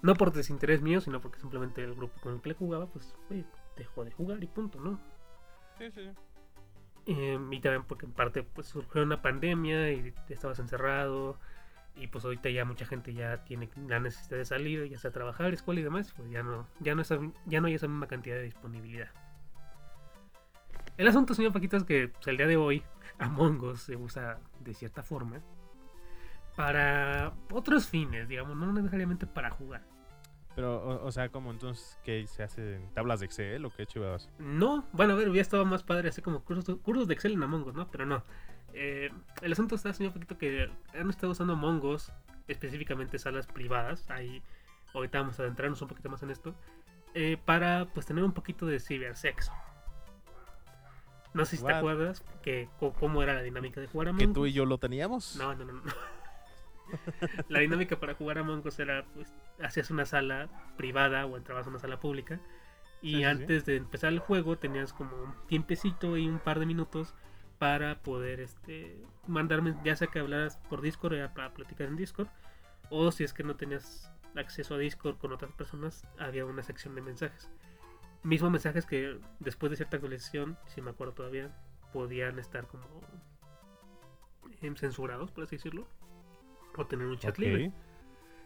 No por desinterés mío, sino porque simplemente el grupo con el que jugaba, pues, oye, dejó de jugar y punto, ¿no? Sí, sí. Eh, y también porque en parte pues surgió una pandemia y estabas encerrado y pues ahorita ya mucha gente ya tiene la necesidad de salir, ya sea trabajar, escuela y demás, pues ya no, ya no, esa- ya no hay esa misma cantidad de disponibilidad. El asunto, señor Paquito, es que pues, el día de hoy Among Us se usa de cierta forma para otros fines, digamos, no necesariamente para jugar. Pero, o, o sea, como entonces, ¿qué se hace en tablas de Excel o qué chivadas? No, bueno, a ver, hubiera estado más padre así como cursos, cursos de Excel en Among Us, ¿no? Pero no. Eh, el asunto está, señor Paquito, que han estado usando Among Us, específicamente salas privadas, ahí ahorita vamos a adentrarnos un poquito más en esto, eh, para pues tener un poquito de cibersexo. No sé si te acuerdas que cómo era la dinámica de jugar Among ¿Que tú y yo lo teníamos? No, no, no, no. la dinámica para jugar a Among Us era, pues, hacías una sala privada o entrabas a una sala pública. Y Sí, sí, sí. antes de empezar el juego tenías como un tiempecito y un par de minutos para poder este mandarme, ya sea que hablaras por Discord era para platicar en Discord, o si es que no tenías acceso a Discord con otras personas, había una sección de mensajes. Mismos mensajes que después de cierta actualización, si me acuerdo todavía, podían estar como em, censurados, por así decirlo. O tener un chat libre.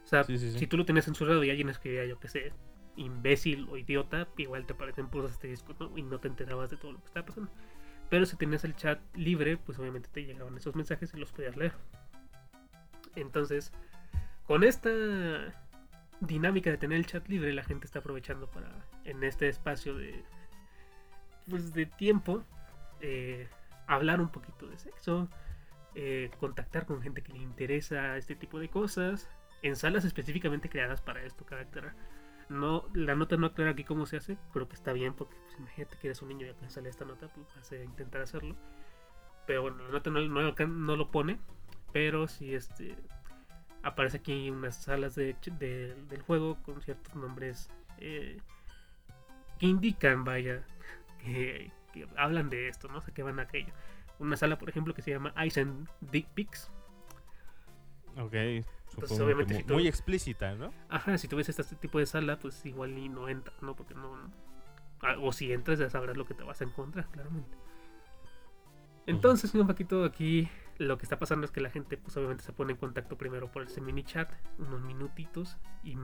O sea, Sí, sí, sí. si tú lo tienes censurado y alguien escribía, yo que sé, imbécil o idiota, igual te parecen puros asteriscos, ¿no? Y no te enterabas de todo lo que estaba pasando. Pero si tenías el chat libre, pues obviamente te llegaban esos mensajes y los podías leer. Entonces, con esta dinámica de tener el chat libre, la gente está aprovechando para, en este espacio de, pues, de tiempo, eh, hablar un poquito de sexo, eh, contactar con gente que le interesa este tipo de cosas, en salas específicamente creadas para esto, carácter. No, la nota no aclara aquí cómo se hace, creo que está bien porque pues, imagínate que eres un niño y apenas sale esta nota, pues vas a intentar hacerlo. Pero bueno, la nota no, no- lo pone, pero sí este aparece aquí unas salas de- del juego con ciertos nombres eh, que indican, vaya, que, que hablan de esto, ¿no? O sea, que van a aquello. Una sala, por ejemplo, que se llama Ice and Dick Pics. Ok, supongo obviamente que si mu- tú- muy explícita, ¿no? Ajá, si tú ves este tipo de sala, pues igual y no entras, ¿no? Porque no... ah, O si entras ya sabrás lo que te vas a encontrar, claramente. Entonces, un poquito aquí lo que está pasando es que la gente pues obviamente se pone en contacto primero por ese mini chat, unos minutitos, y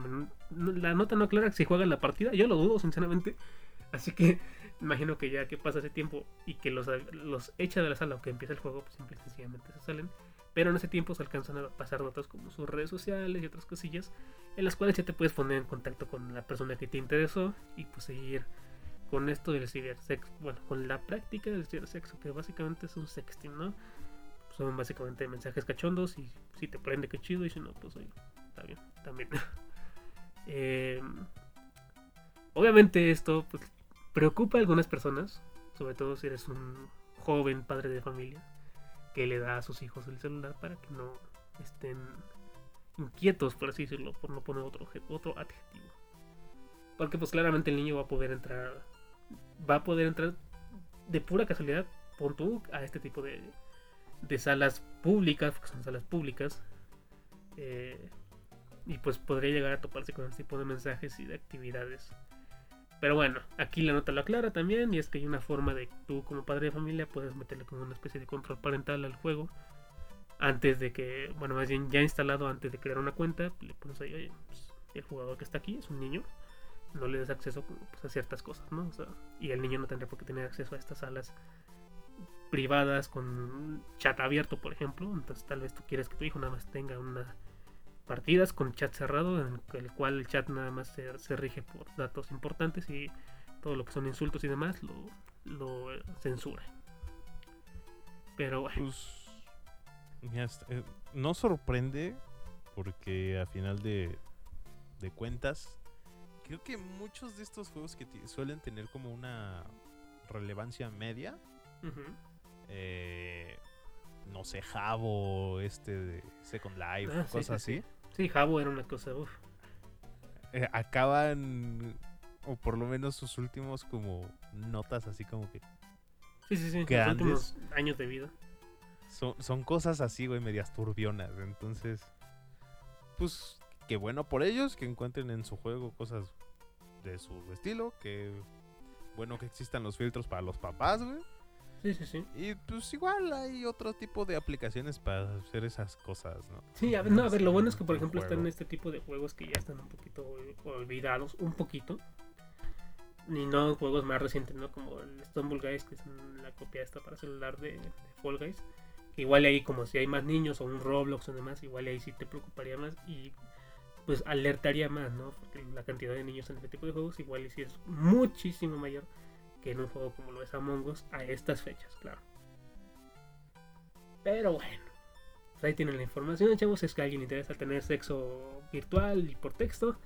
la nota no aclara si juegan la partida, yo lo dudo sinceramente, así que imagino que ya que pasa ese tiempo y que los, los echa de la sala o que empieza el juego, pues simple y sencillamente se salen, pero en ese tiempo se alcanzan a pasar datos como sus redes sociales y otras cosillas, en las cuales ya te puedes poner en contacto con la persona que te interesó y pues seguir con esto del cibersexo, bueno, con la práctica del cibersexo, que básicamente es un sexting, ¿no? Son básicamente mensajes cachondos y si te prende que chido y si no, pues oye, está bien, también. Eh, obviamente esto pues, preocupa a algunas personas, sobre todo si eres un joven padre de familia que le da a sus hijos el celular para que no estén inquietos, por así decirlo, por no poner otro, otro adjetivo. Porque pues claramente el niño va a poder entrar, va a poder entrar de pura casualidad, pon tú, a este tipo de, de salas públicas, porque son salas públicas, eh, y pues podría llegar a toparse con este tipo de mensajes y de actividades. Pero bueno, aquí la nota lo aclara también, y es que hay una forma de tú como padre de familia puedes meterle como una especie de control parental al juego. Antes de que, bueno, más bien ya instalado antes de crear una cuenta, le pones ahí, oye, pues, el jugador que está aquí es un niño, no le des acceso pues, a ciertas cosas, ¿no? O sea, y el niño no tendría por qué tener acceso a estas salas privadas con chat abierto, por ejemplo. Entonces tal vez tú quieres que tu hijo nada más tenga unas partidas con chat cerrado, en el cual el chat nada más se, se rige por datos importantes y todo lo que son insultos y demás lo, lo censura. Pero bueno, Pues. ya está, eh, no sorprende porque a final de, de cuentas, creo que muchos de estos juegos que suelen tener como una relevancia media, eh, no sé, Jabo, este de Second Life, Ah, sí, cosas sí, así, sí, Jabo era una cosa, uff. eh, acaban, o por lo menos sus últimos como notas así como que Sí, sí, sí, los últimos años de vida. son, son cosas así, güey, medias turbionas. Entonces, pues, qué bueno por ellos que encuentren en su juego cosas de su estilo. Que bueno que existan los filtros para los papás, güey. Sí, sí, sí. Y pues igual hay otro tipo de aplicaciones para hacer esas cosas, ¿no? Sí, a ver, no, a ver, lo bueno es que por ejemplo están este tipo de juegos que ya están un poquito ol- olvidados, un poquito. Y no juegos más recientes, ¿no? Como el Stumble Guys, que es la copia esta para celular de, de Fall Guys. Que igual ahí como si hay más niños o un Roblox o demás, igual ahí sí te preocuparía más y pues alertaría más, ¿no? Porque la cantidad de niños en este tipo de juegos igual sí es muchísimo mayor en un juego como lo es Among Us a estas fechas, claro. Pero bueno. Pues ahí tienen la información, chavos. Es que a alguien interesa tener sexo virtual y por texto.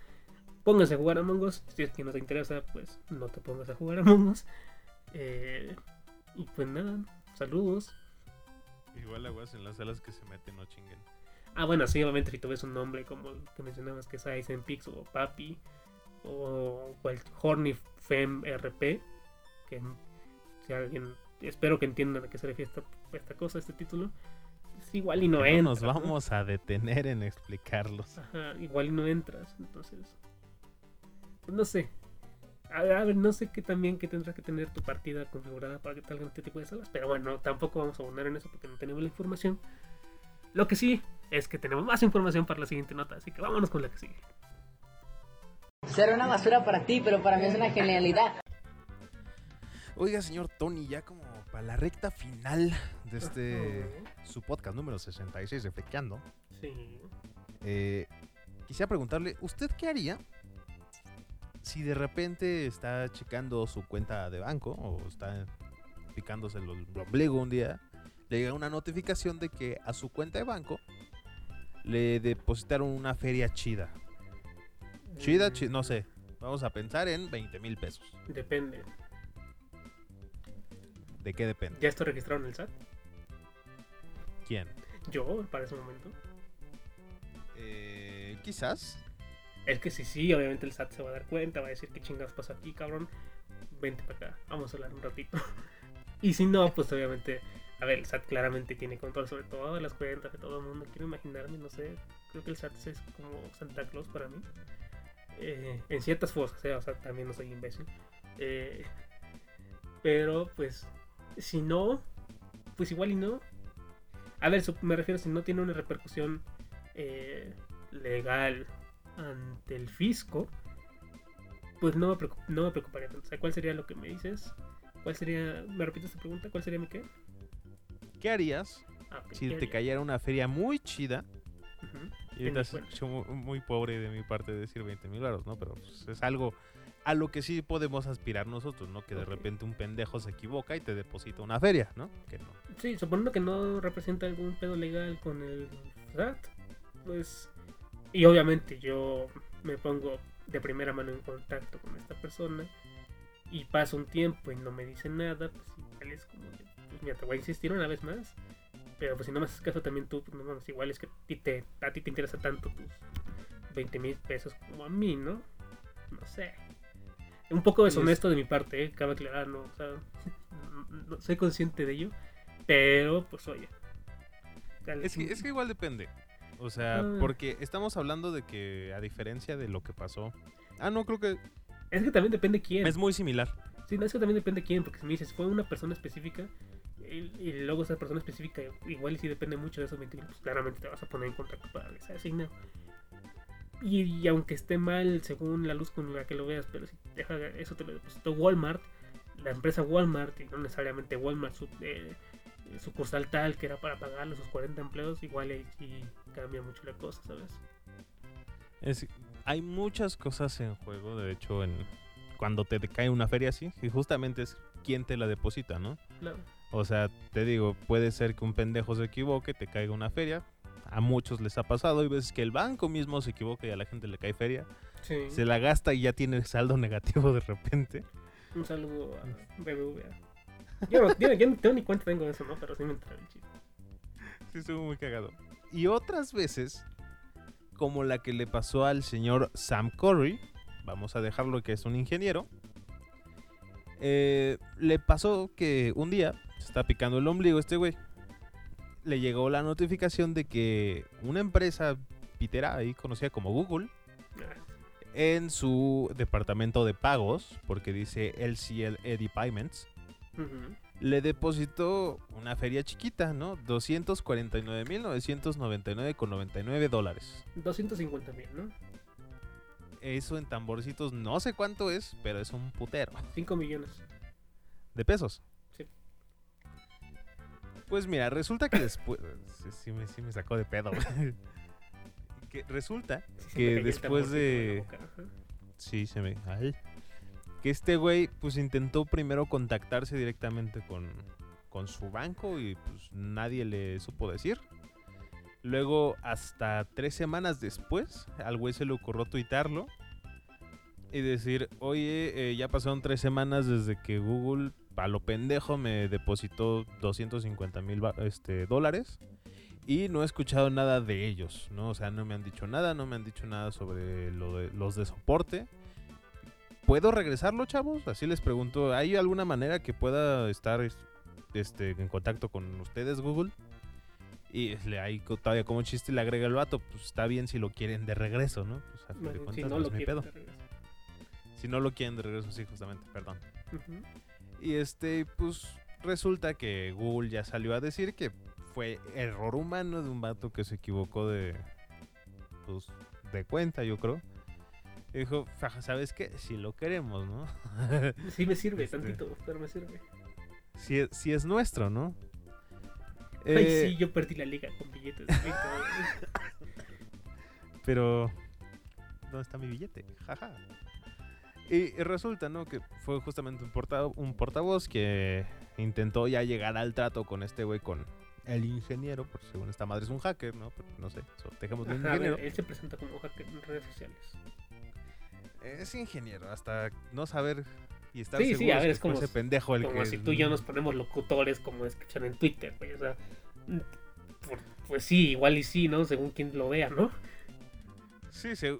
Pónganse a jugar Among Us. Si es que no te interesa, pues no te pongas a jugar Among Us. Eh, y pues nada, saludos. Igual aguas en las salas que se meten, no chinguen. Ah, bueno, sí, obviamente si tú ves un nombre como el que mencionabas que es Ice Pix o Papi o cual Horny Fem RP, que si alguien, espero que entiendan a qué se refiere esta, esta cosa, este título, es igual y no, no nos ¿no? vamos a detener en explicarlos. Ajá, igual y no entras, entonces. Pues no sé. A, a ver, no sé qué también que tendrás que tener tu partida configurada para que te salgan este tipo de salas, pero bueno, tampoco vamos a abundar en eso porque no tenemos la información. Lo que sí es que tenemos más información para la siguiente nota, así que vámonos con la que sigue. Será una basura para ti, pero para mí es una genialidad. Oiga, señor Tony, ya como para la recta final de este su podcast número 66 de Frequeando, Sí. eh, quisiera preguntarle, ¿usted qué haría si de repente está checando su cuenta de banco o está picándose el ombligo un día, le llega una notificación de que a su cuenta de banco le depositaron una feria chida? Chida, Mm, chi- no sé, vamos a pensar en 20 mil pesos. Depende. ¿De qué depende? ¿Ya estoy registrado en el SAT? ¿Quién? Yo, para ese momento. Eh, quizás. Es que si sí, obviamente el SAT se va a dar cuenta, va a decir qué chingados pasó aquí, cabrón. Vente para acá, vamos a hablar un ratito. y si no, pues obviamente, a ver, el SAT claramente tiene control sobre todas las cuentas de todo el mundo. Quiero imaginarme, no sé, creo que el SAT es como Santa Claus para mí. Eh, en ciertas cosas, eh, o sea, también no soy imbécil. Eh, pero pues, si no, pues igual y no. A ver, me refiero si no tiene una repercusión eh, legal ante el fisco, pues no me, no me preocuparía tanto. O sea, ¿cuál sería lo que me dices? ¿Cuál sería, me repites esta pregunta? ¿Cuál sería mi qué? ¿Qué harías Ah, si ¿qué te haría? cayera una feria muy chida? Y ahorita muy, pobre de mi parte decir 20 mil baros, ¿no? Pero pues, es algo a lo que sí podemos aspirar nosotros, ¿no? Que de repente un pendejo se equivoca y te deposita una feria, ¿no? Que no. Sí, suponiendo que no representa algún pedo legal con el SAT, pues. Y obviamente yo me pongo de primera mano en contacto con esta persona y pasa un tiempo y no me dice nada, pues igual es como, de, pues mira, te voy a insistir una vez más, pero pues si no me haces caso también tú, pues no mames, igual es que a ti te, a ti te interesa tanto tus 20 mil pesos como a mí, ¿no? No sé. Un poco deshonesto de mi parte, ¿eh? cabe aclarar, ¿no? O sea, no- soy consciente de ello, pero pues oye. Es que, es que igual depende. O sea, Ah. porque estamos hablando de que a diferencia de lo que pasó... Ah, no, creo que Es que también depende quién. es muy similar. Sí, no, es que también depende quién, porque si me dices, fue una persona específica, y, y luego esa persona específica, igual y si depende mucho de esos 20 mil, pues claramente te vas a poner en contacto para. Y, y aunque esté mal según la luz con la que lo veas, pero si deja, eso te lo depositó Walmart, la empresa Walmart, y no necesariamente Walmart, su, eh, sucursal tal que era para pagarle sus 40 empleos, igual ahí sí cambia mucho la cosa, ¿sabes? Es, hay muchas cosas en juego, de hecho, en cuando te cae una feria así, y justamente es quién te la deposita, ¿no? Claro. O sea, te digo, puede ser que un pendejo se equivoque, te caiga una feria. A muchos les ha pasado. Hay veces que el banco mismo se equivoca y a la gente le cae feria. Sí. Se la gasta y ya tiene saldo negativo de repente. Un saludo a BBVA. Yo no, yo, yo no tengo ni cuenta tengo de eso, ¿no? Pero sí me enteré el chiste. Sí, estuvo muy cagado. Y otras veces, como la que le pasó al señor Sam Curry, vamos a dejarlo que es un ingeniero, eh, le pasó que un día se está picando el ombligo este güey. Le llegó la notificación de que una empresa pitera ahí conocida como Google en su departamento de pagos, porque dice LCL Eddy Payments, le depositó una feria chiquita, ¿no? 249.999 con 99 dólares. 250 mil, ¿no? Eso en tamborcitos no sé cuánto es, pero es un putero 5 millones. de pesos. Pues mira, resulta que después... sí, sí me, sí me sacó de pedo. güey. que resulta Que después de-. Sí, se me. Ay. Que este güey, pues intentó primero contactarse directamente con, con su banco y pues nadie le supo decir. Luego, hasta tres semanas después, al güey se le ocurrió tuitarlo y decir: Oye, eh, ya pasaron tres semanas desde que Google, a lo pendejo, me depositó 250 mil este, dólares y no he escuchado nada de ellos, ¿no? O sea, no me han dicho nada, no me han dicho nada sobre lo de, los de soporte. ¿Puedo regresarlo, chavos? Así les pregunto, ¿hay alguna manera que pueda estar es- este, en contacto con ustedes, Google? Y le co- todavía como chiste le agrega el vato, pues está bien si lo quieren de regreso, ¿no? Pues a fin de Bueno, si no no lo es mi pedo. Si no lo quieren de regreso, sí, justamente, perdón. Y este, pues resulta que Google ya salió a decir que fue error humano de un vato que se equivocó de, pues, de cuenta, yo creo. Y dijo, "Faja, ¿sabes qué? Si lo queremos, ¿no? Sí me sirve Este. tantito, pero me sirve. si, es, si es nuestro, ¿no? Ay, Eh, sí, yo perdí la liga con billetes de 20 dólares. Pero, ¿dónde está mi billete? Jaja. Y resulta, ¿no? Que fue justamente un, porta- un portavoz que intentó ya llegar al trato con este güey, con el ingeniero, porque según esta madre es un hacker, ¿no? Pero no sé, en Ajá, a ver, ingeniero. él se presenta como hacker en redes sociales. Es ingeniero, hasta no saber y estar Sí, sí, a ver, es como ese pendejo el Como que... si tú y yo nos ponemos locutores como escuchan en Twitter, güey. O sea, mm, por- pues sí, igual y sí, ¿no? Según quien lo vea, ¿no? Sí, se-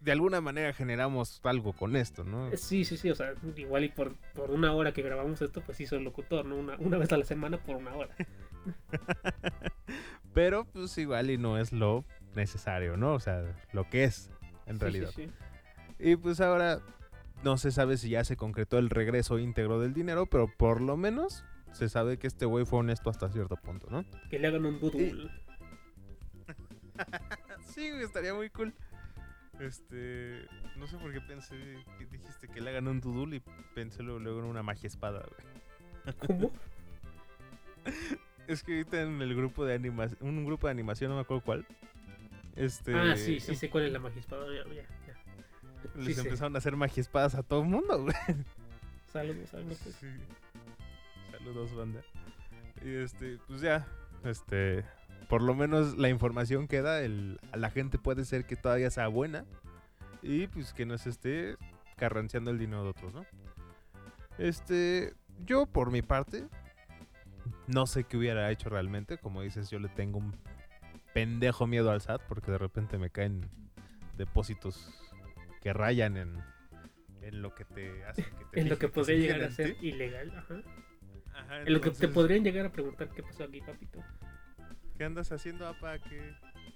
de alguna manera generamos algo con esto, ¿no? Eh, Sí, sí, sí, o sea, igual y por, por una hora que grabamos esto, pues sí soy locutor, ¿no? Una, una vez a la semana por una hora. Pero pues igual y no es lo necesario, ¿no? O sea, lo que es en Sí, realidad. sí, sí. Y pues ahora no se sabe si ya se concretó el regreso íntegro del dinero, pero por lo menos se sabe que este güey fue honesto hasta cierto punto, ¿no? Que le hagan un doodle. Sí, güey, estaría muy cool. Este, no sé por qué pensé que dijiste que le hagan un dudul y pensé luego, luego en una magia espada, güey. ¿Cómo? Es que ahorita en el grupo de animación, un grupo de animación, no me acuerdo cuál. Este, Ah, sí, sí sé cuál es la magia espada. Ya, ya, ya. Les sí sé. empezaron a hacer magia espadas a todo el mundo, güey. Saludos, saludos. Sí. Saludos, banda. Y este, pues ya, este, por lo menos la información que da, el, la gente puede ser que todavía sea buena y pues que no se esté carranceando el dinero de otros, ¿no? Este, yo por mi parte, no sé qué hubiera hecho realmente, como dices, yo le tengo un pendejo miedo al SAT porque de repente me caen depósitos que rayan en, en lo que te hacen que te En lo que podría llegar a ser ilegal, ajá. Ajá, En lo que te podrían llegar a preguntar qué pasó aquí, papito. ¿Qué andas haciendo, apa? ¿Qué,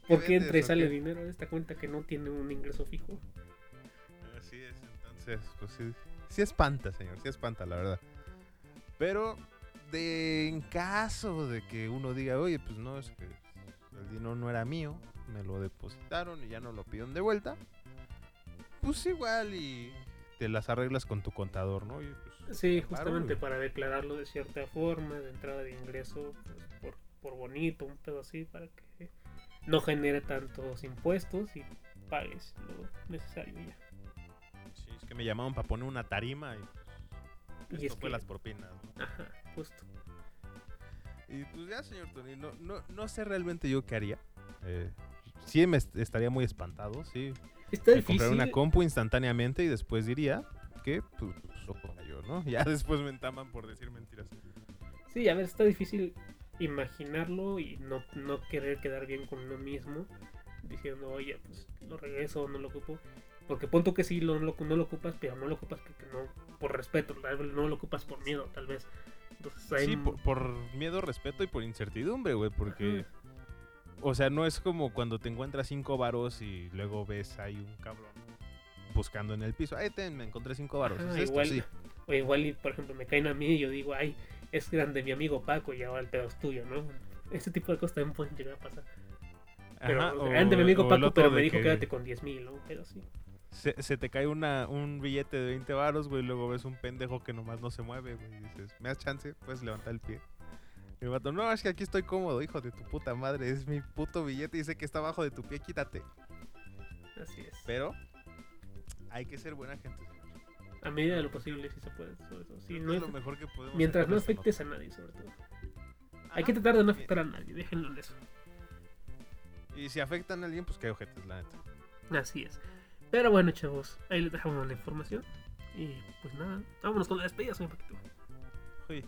¿Por qué entra y sale qué? dinero de esta cuenta que no tiene un ingreso fijo? Así es, entonces, pues sí, sí espanta, señor, sí espanta, la verdad. Pero, de en caso de que uno diga, oye, pues no, es que el dinero no era mío, me lo depositaron y ya no lo pidieron de vuelta, pues igual y te las arreglas con tu contador, ¿no? Y pues, Sí, justamente para declararlo de cierta forma, de entrada de ingreso, pues, por, por bonito, un pedo así, para que no genere tantos impuestos y pagues lo necesario ya. sí, es que me llamaron para poner una tarima y, pues, Y esto es fue que- las propinas, ¿no? Ajá, justo. Y pues ya, señor Tony, no, no, no sé realmente yo qué haría. Eh, sí me est- estaría muy espantado, sí. Está Me difícil. una compu instantáneamente y después diría que, pues, ojo, yo, ¿no? Ya después me entaman por decir mentiras. Sí, a ver, está difícil imaginarlo y no, no querer quedar bien con uno mismo, diciendo, oye, pues lo regreso no lo ocupo. Porque punto que sí lo, lo- no lo ocupas, pero no lo ocupas porque no, por respeto, tal vez no lo ocupas por miedo, tal vez. Entonces, hay Sí, por, por miedo, respeto y por incertidumbre, güey, porque... O sea, no es como cuando te encuentras cinco varos y luego ves ahí un cabrón buscando en el piso. Ay, ten, me encontré cinco varos. Ajá, ¿Es esto? igual, Sí. o igual, y, por ejemplo, me caen a mí y yo digo, ay, es grande mi amigo Paco y ahora el pedo es tuyo, ¿no? Ese tipo de cosas también pueden llegar a pasar. Pero, Ajá, o grande mi amigo Paco, pero me dijo que- quédate con 10 mil, ¿no? Pero sí. Se, se te cae una, un billete de 20 varos, güey, y luego ves un pendejo que nomás no se mueve, güey, y dices, ¿me das chance? Puedes levantar el pie. Y el vato, no, es que aquí estoy cómodo, hijo de tu puta madre, es mi puto billete y sé que está abajo de tu pie, quítate. Así es. Pero hay que ser buena gente. A medida de lo posible sí se puede, sobre todo. No es- lo mejor que podemos mientras no afectes a nadie, sobre todo. Hay que tratar de no afectar a nadie, déjenlo en eso. Y si afectan a alguien, pues qué ojetes, la neta. Así es. Pero bueno, chavos, ahí les dejamos la información. Y pues nada, vámonos con la despedida, señor Paquito. Uy,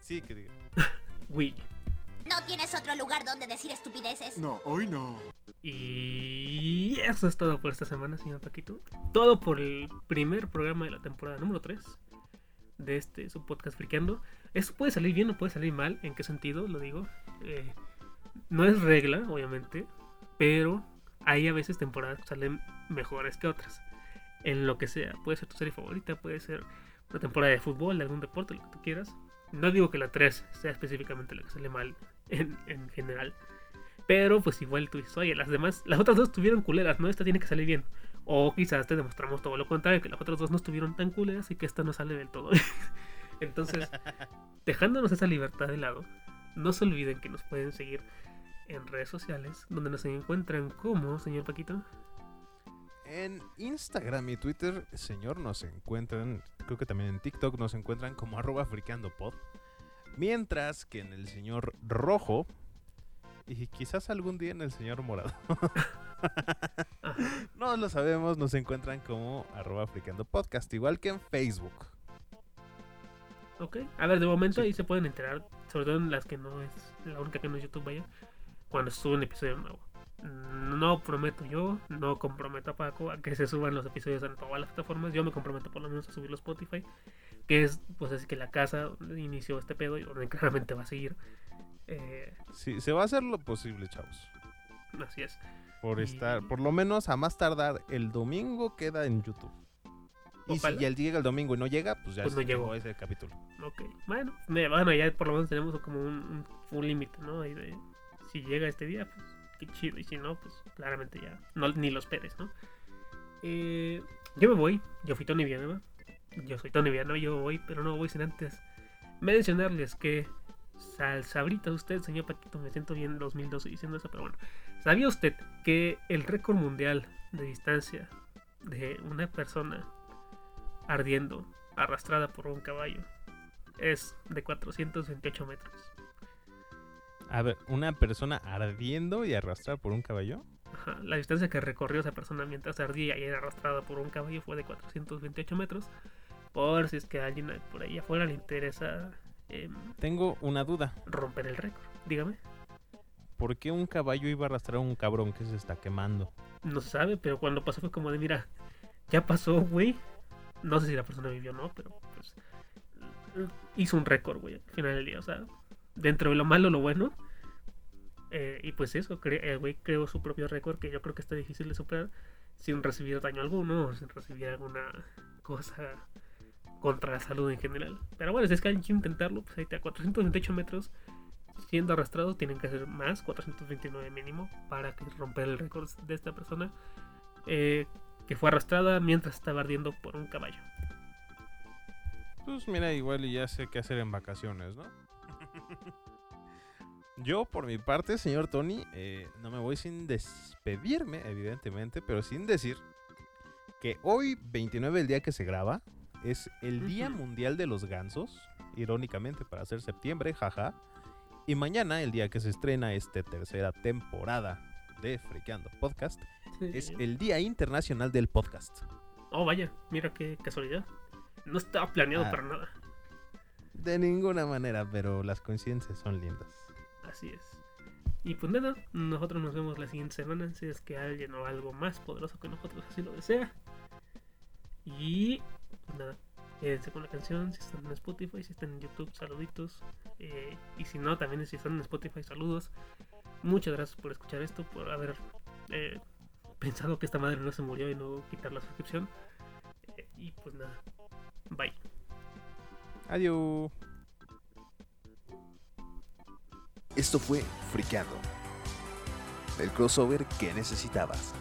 sí, que diga. Wii. ¿No tienes otro lugar donde decir estupideces? No, hoy no. Y eso es todo por esta semana, señor Paquito. Todo por el primer programa de la temporada número 3 de este su podcast Friqueando. Esto puede salir bien o puede salir mal. ¿En qué sentido? Lo digo. Eh, no es regla, obviamente, pero hay a veces temporadas que salen mejores que otras. en lo que sea. Puede ser tu serie favorita, puede ser una temporada de fútbol, de algún deporte, lo que tú quieras. No digo que la 3 sea específicamente la que sale mal en, en general. Pero pues igual tú dices, oye, las demás, las otras dos tuvieron culeras, ¿no? Esta tiene que salir bien. O quizás te demostramos todo lo contrario, que las otras dos no estuvieron tan culeras y que esta no sale del todo. Entonces, dejándonos esa libertad de lado, no se olviden que nos pueden seguir en redes sociales, donde nos encuentran como, señor Paquito. En Instagram y Twitter, señor, nos encuentran, creo que también en TikTok nos encuentran como arroba friqueandopod. Mientras que en el señor rojo, y quizás algún día en el señor morado, no lo sabemos, nos encuentran como arroba friqueandopodcast, igual que en Facebook. Ok, a ver, de momento ahí se pueden enterar, sobre todo en las que no es, la única que no es YouTube, vaya, cuando se sube un episodio nuevo. No prometo yo, no comprometo a Paco a que se suban los episodios en todas las plataformas. Yo me comprometo por lo menos a subirlo a Spotify, que es pues así que la casa donde inició este pedo y donde claramente va a seguir. Eh, Sí, se va a hacer lo posible, chavos. así es. Por Y- estar, por lo menos a más tardar, el domingo queda en YouTube. Y Ojalá. si ya llega el domingo y no llega, pues ya Pues se no llegó. ese capítulo. Ok, bueno, me- bueno, ya por lo menos tenemos como un, un, un límite, ¿no? De, si llega este día, pues qué chido, y si no, pues claramente ya, no, ni los esperes, ¿no? Eh, yo me voy, yo fui Tony Villanueva, yo soy Tony Villanueva, yo voy, pero no voy sin antes mencionarles que sabrita usted, señor Paquito, me siento bien 2012 diciendo eso, pero bueno, ¿sabía usted que el récord mundial de distancia de una persona ardiendo, arrastrada por un caballo, es de 428 metros. A ver, una persona ardiendo y arrastrada por un caballo. Ajá, La distancia que recorrió esa persona mientras ardía y era arrastrada por un caballo fue de 428 metros. Por si es que a alguien por ahí afuera le interesa em, Tengo una duda. romper el récord. Dígame. ¿Por qué un caballo iba a arrastrar a un cabrón que se está quemando? No se sabe, pero cuando pasó fue como de, mira, ya pasó, güey. No sé si la persona vivió o no, pero pues hizo un récord, güey, al final del día. O sea, dentro de lo malo, lo bueno. Eh, y pues eso, el güey creó su propio récord que yo creo que está difícil de superar sin recibir daño alguno o sin recibir alguna cosa contra la salud en general. Pero bueno, si es que hay que intentarlo, pues ahí está, 428 metros siendo arrastrados, tienen que hacer más, 429 mínimo, para romper el récord de esta persona eh, que fue arrastrada mientras estaba ardiendo por un caballo. Pues mira, igual y ya sé qué hacer en vacaciones, ¿no? Yo, por mi parte, señor Tony, eh, no me voy sin despedirme, evidentemente, pero sin decir que hoy, 29, el día que se graba, es el Día. Mundial de los Gansos, irónicamente para ser septiembre, jaja. Y mañana, el día que se estrena esta tercera temporada de Frequeando Podcast, es el Día Internacional del Podcast. Oh, vaya, mira qué casualidad. No estaba planeado Ah. para nada. De ninguna manera, pero las coincidencias son lindas. Así es. Y pues nada, nosotros nos vemos la siguiente semana si es que alguien o algo más poderoso que nosotros así lo desea. Y nada, quédense con la canción, si están en Spotify, si están en YouTube, saluditos. Eh, y si no, también si están en Spotify, saludos. Muchas gracias por escuchar esto, por haber eh, pensado que esta madre no se murió y no quitar la suscripción. Eh, y pues nada, bye. Adiós. Esto fue Friqueando. El crossover que necesitabas.